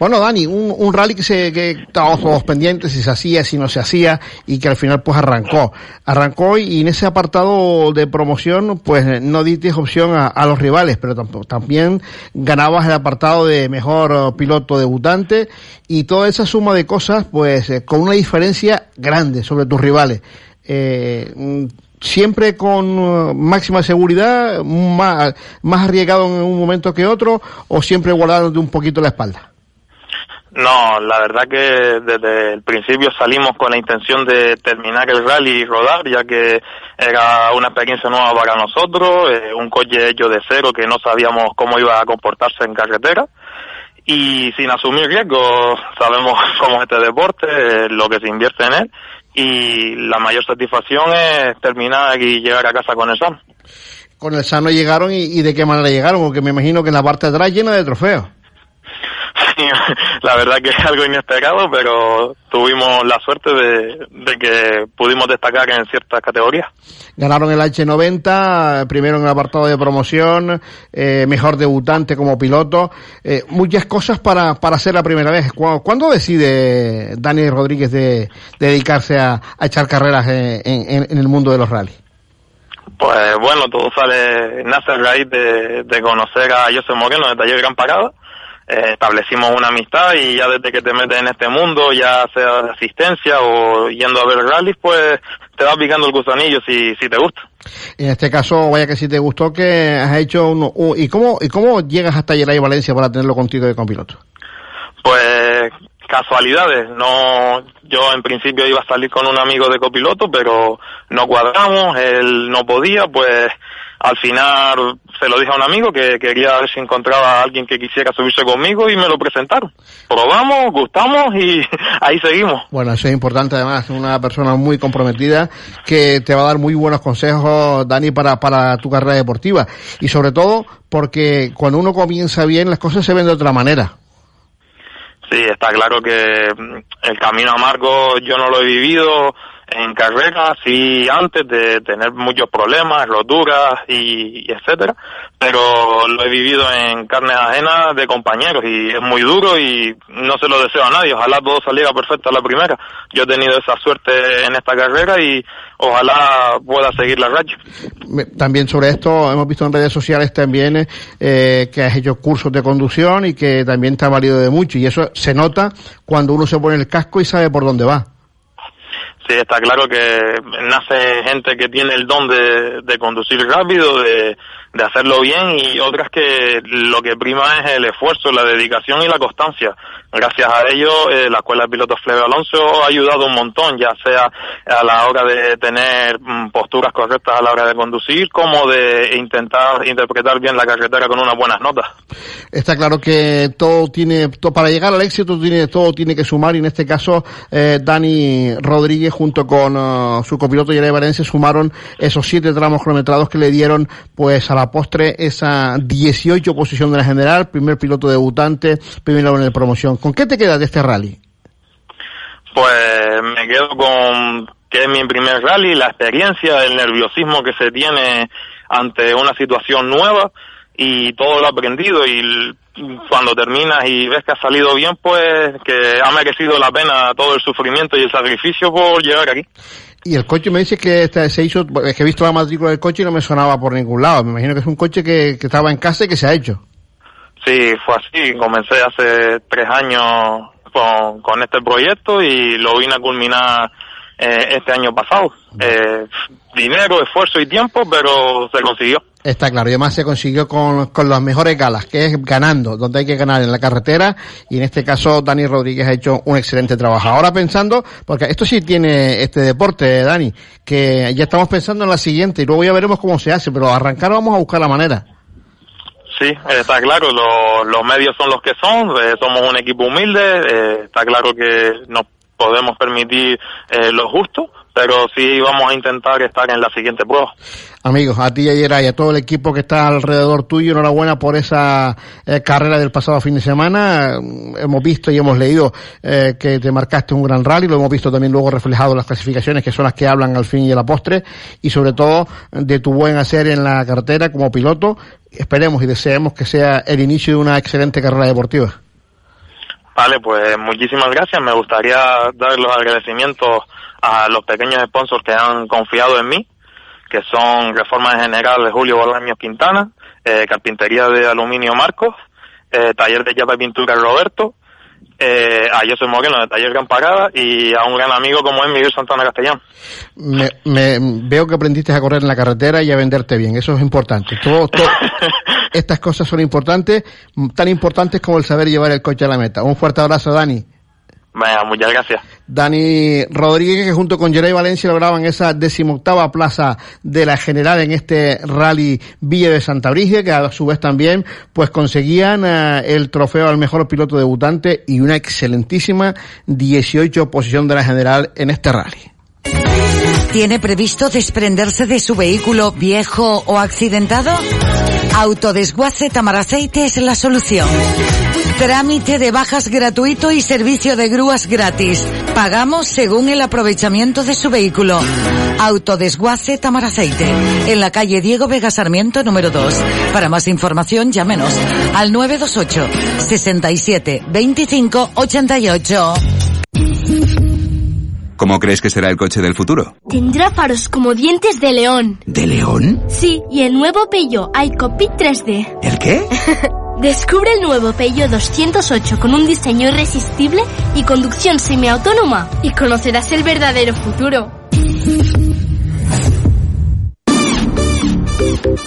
[SPEAKER 4] Bueno, Dani, un, un rally que, se, que estábamos todos pendientes si se hacía, si no se hacía y que al final pues arrancó. Arrancó y en ese apartado de promoción pues no diste opción a, a los rivales, pero tampoco, también ganabas el apartado de mejor eh, piloto debutante y toda esa suma de cosas pues eh, con una diferencia grande sobre tus rivales. Eh, siempre con uh, máxima seguridad, más, más arriesgado en un momento que otro o siempre guardándote un poquito la espalda.
[SPEAKER 26] No, la verdad que desde el principio salimos con la intención de terminar el rally y rodar, ya que era una experiencia nueva para nosotros, eh, un coche hecho de cero que no sabíamos cómo iba a comportarse en carretera y sin asumir riesgos, sabemos cómo es este deporte, lo que se invierte en él y la mayor satisfacción es terminar y llegar a casa con el SAM.
[SPEAKER 4] Con el SAM no llegaron y, y de qué manera llegaron, porque me imagino que la parte de atrás llena de trofeos.
[SPEAKER 26] La verdad que es algo inesperado, pero tuvimos la suerte de, de que pudimos destacar en ciertas categorías.
[SPEAKER 4] Ganaron el H90, primero en el apartado de promoción, eh, mejor debutante como piloto, eh, muchas cosas para, para ser la primera vez. ¿Cuándo, ¿cuándo decide Dani Rodríguez de, de dedicarse a, a, echar carreras en, en, en el mundo de los rallies?
[SPEAKER 26] Pues bueno, todo sale, nace a raíz de, de conocer a José Moreno de Taller Gran Parada eh, establecimos una amistad y ya desde que te metes en este mundo, ya sea de asistencia o yendo a ver rallies, pues te va picando el gusanillo si, si te gusta.
[SPEAKER 4] En este caso, vaya que si te gustó que has hecho uno, un- ¿y cómo, y cómo llegas hasta Yeray Valencia para tenerlo contigo de copiloto?
[SPEAKER 26] Pues casualidades, no, yo en principio iba a salir con un amigo de copiloto, pero no cuadramos, él no podía, pues al final se lo dije a un amigo que quería ver si encontraba a alguien que quisiera subirse conmigo y me lo presentaron. Probamos, gustamos y ahí seguimos.
[SPEAKER 4] Bueno, eso es importante además, una persona muy comprometida que te va a dar muy buenos consejos, Dani, para, para tu carrera deportiva. Y sobre todo porque cuando uno comienza bien, las cosas se ven de otra manera.
[SPEAKER 26] Sí, está claro que el camino amargo yo no lo he vivido en carrera, sí antes de tener muchos problemas, roturas y, y etcétera, pero lo he vivido en carne ajena de compañeros y es muy duro y no se lo deseo a nadie, ojalá todo saliera perfecto a la primera. Yo he tenido esa suerte en esta carrera y ojalá pueda seguir la racha.
[SPEAKER 4] También sobre esto hemos visto en redes sociales también eh, que has hecho cursos de conducción y que también te ha valido de mucho y eso se nota cuando uno se pone el casco y sabe por dónde va.
[SPEAKER 26] Sí, está claro que nace gente que tiene el don de, de conducir rápido, de, de hacerlo bien y otras que lo que prima es el esfuerzo, la dedicación y la constancia. Gracias a ello, eh, la Escuela de Pilotos Fleve Alonso ha ayudado un montón, ya sea a la hora de tener mm, posturas correctas a la hora de conducir, como de intentar interpretar bien la carretera con unas buenas notas.
[SPEAKER 4] Está claro que todo tiene, para llegar al éxito tiene, todo tiene que sumar y en este caso eh, Dani Rodríguez junto con eh, su copiloto Yeré Valencia sumaron esos siete tramos cronometrados que le dieron pues a la postre esa 18 posición de la general, primer piloto debutante, primero en el promoción. ¿Con qué te quedas de este rally?
[SPEAKER 26] Pues me quedo con que es mi primer rally, la experiencia, el nerviosismo que se tiene ante una situación nueva y todo lo aprendido y cuando terminas y ves que ha salido bien, pues que ha merecido la pena todo el sufrimiento y el sacrificio por llegar aquí.
[SPEAKER 4] Y el coche me dice que este se hizo, es que he visto la matrícula del coche y no me sonaba por ningún lado. Me imagino que es un coche que, que estaba en casa y que se ha hecho.
[SPEAKER 26] Sí, fue así. Comencé hace tres años con, con este proyecto y lo vine a culminar eh, este año pasado. Eh, dinero, esfuerzo y tiempo, pero se consiguió.
[SPEAKER 4] Está claro, y además se consiguió con, con las mejores galas, que es ganando, donde hay que ganar en la carretera, y en este caso Dani Rodríguez ha hecho un excelente trabajo. Ahora pensando, porque esto sí tiene este deporte, Dani, que ya estamos pensando en la siguiente, y luego ya veremos cómo se hace, pero arrancar vamos a buscar la manera.
[SPEAKER 26] Sí, está claro, lo- los medios son los que son, eh, somos un equipo humilde, eh, está claro que nos podemos permitir eh, lo justo, pero sí vamos a intentar estar en la siguiente prueba.
[SPEAKER 4] Amigos, a ti y a Yeray, y a todo el equipo que está alrededor tuyo, enhorabuena por esa eh, carrera del pasado fin de semana. Mm, Hemos visto y hemos leído eh, que te marcaste un gran rally, lo hemos visto también luego reflejado en las clasificaciones, que son las que hablan al fin y a la postre, y sobre todo de tu buen hacer en la carretera como piloto. Esperemos y deseemos que sea el inicio de una excelente carrera deportiva.
[SPEAKER 26] Vale, pues muchísimas gracias. Me gustaría dar los agradecimientos a los pequeños sponsors que han confiado en mí, que son Reforma en General de Julio Bolaños Quintana, eh, Carpintería de Aluminio Marcos, eh, Taller de Llave y Pintura Roberto, eh, a José Moreno de Taller Gran Parada y a un gran amigo como es Miguel Santana Castellán.
[SPEAKER 4] Me, me- veo que aprendiste a correr en la carretera y a venderte bien, eso es importante. Todo, todo- estas cosas son importantes, tan importantes como el saber llevar el coche a la meta. Un fuerte abrazo, Dani.
[SPEAKER 26] Venga, muchas gracias.
[SPEAKER 4] Dani Rodríguez, que junto con Jeray Valencia lograban esa decimoctava plaza de la general en este rally Villa de Santa Brigia, que a su vez también pues conseguían eh, el trofeo al mejor piloto debutante y una excelentísima 18 posición de la general en este rally.
[SPEAKER 11] ¿Tiene previsto desprenderse de su vehículo viejo o accidentado? Autodesguace Tamaraceite es la solución. Trámite de bajas gratuito y servicio de grúas gratis. Pagamos según el aprovechamiento de su vehículo. Autodesguace Tamaraceite. En la calle Diego Vega Sarmiento número 2. Para más información llámenos al 928 67 25 88.
[SPEAKER 21] ¿Cómo crees que será el coche del futuro?
[SPEAKER 22] Tendrá faros como dientes de león.
[SPEAKER 21] ¿De león?
[SPEAKER 22] Sí, y el nuevo Peugeot iCockpit 3D.
[SPEAKER 21] ¿El qué?
[SPEAKER 22] Descubre el nuevo Peugeot 208 con un diseño irresistible y conducción semiautónoma y conocerás el verdadero futuro.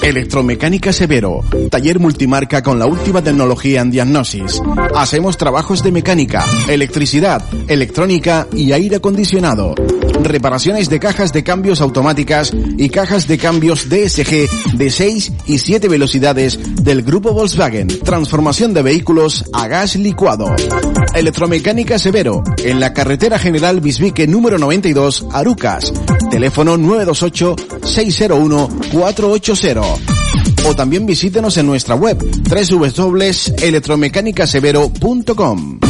[SPEAKER 5] Electromecánica Severo, taller multimarca con la última tecnología en diagnosis. Hacemos trabajos de mecánica, electricidad, electrónica y aire acondicionado. Reparaciones de cajas de cambios automáticas y cajas de cambios DSG de 6 y 7 velocidades del grupo Volkswagen. Transformación de vehículos a gas licuado. Electromecánica Severo, en la carretera general Bisbique número 92, Arucas. Teléfono 928 601 480 o también visítenos en nuestra web www.electromecanicasevero.com.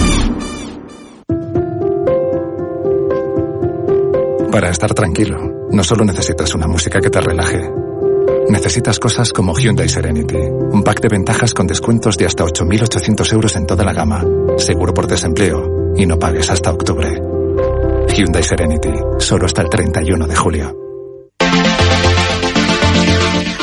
[SPEAKER 6] Para estar tranquilo, no solo necesitas una música que te relaje. Necesitas cosas como Hyundai Serenity, un pack de ventajas con descuentos de hasta 8.800 euros en toda la gama, seguro por desempleo y no pagues hasta octubre. Hyundai Serenity, solo hasta el 31 de julio.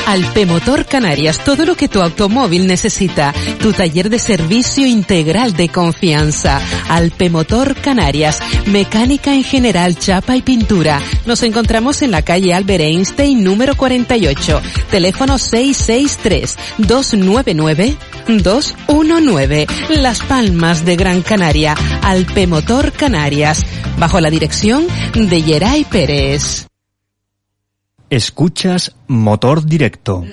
[SPEAKER 7] Alpemotor Canarias, todo lo que tu automóvil necesita. Tu taller de servicio integral de confianza. Alpemotor Canarias, mecánica en general, chapa y pintura. Nos encontramos en la calle Albert Einstein número 48. Teléfono 663 299 219. Las Palmas de Gran Canaria. Alpemotor Canarias. Bajo la dirección de Yeray Pérez.
[SPEAKER 3] Escuchas Motor Directo.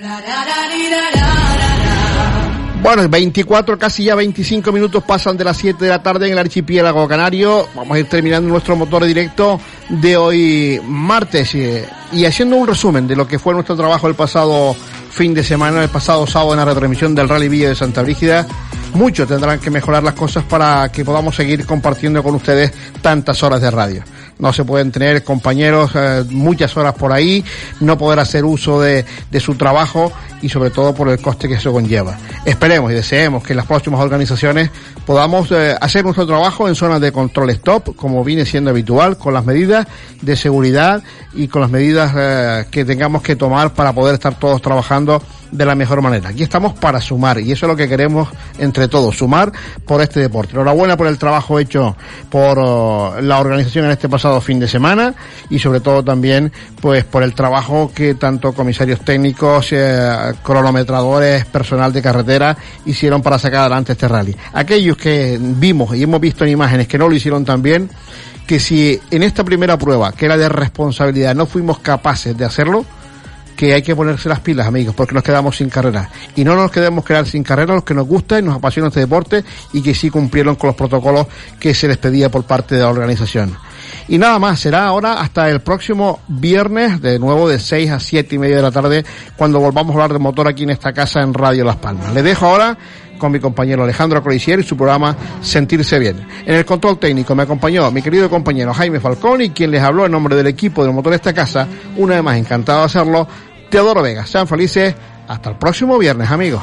[SPEAKER 4] Bueno, 24, casi ya 25 minutos pasan de las 7 de la tarde en el archipiélago canario. Vamos a ir terminando nuestro motor directo de hoy martes y haciendo un resumen de lo que fue nuestro trabajo el pasado fin de semana, el pasado sábado en la retransmisión del Rally Villa de Santa Brígida. Mucho tendrán que mejorar las cosas para que podamos seguir compartiendo con ustedes tantas horas de radio no se pueden tener compañeros eh, muchas horas por ahí, no poder hacer uso de, su trabajo y sobre todo por el coste que eso conlleva. Esperemos y deseemos que las próximas organizaciones podamos eh, hacer nuestro trabajo en zonas de control stop, como viene siendo habitual, con las medidas de seguridad y con las medidas eh, que tengamos que tomar para poder estar todos trabajando de la mejor manera. Aquí estamos para sumar y eso es lo que queremos entre todos, sumar por este deporte. Enhorabuena por el trabajo hecho por uh, la organización en este pasado fin de semana y sobre todo también pues por el trabajo que tanto comisarios técnicos, eh, cronometradores, personal de carretera hicieron para sacar adelante este rally. Aquellos que vimos y hemos visto en imágenes que no lo hicieron tan bien, que si en esta primera prueba, que era de responsabilidad, no fuimos capaces de hacerlo, que hay que ponerse las pilas, amigos, porque nos quedamos sin carrera. Y no nos quedemos quedar sin carrera los que nos gusta y nos apasiona este deporte y que sí cumplieron con los protocolos que se les pedía por parte de la organización. Y nada más, será ahora hasta el próximo viernes, de nuevo de 6 a 7 y media de la tarde, cuando volvamos a hablar de motor aquí en esta casa en Radio Las Palmas. Le dejo ahora con mi compañero Alejandro Colisier y su programa Sentirse Bien. En el control técnico me acompañó mi querido compañero Jaime Falcón y quien les habló en nombre del equipo del motor de esta casa, una vez más encantado de hacerlo, Teodoro Vega. Sean felices, hasta el próximo viernes amigos.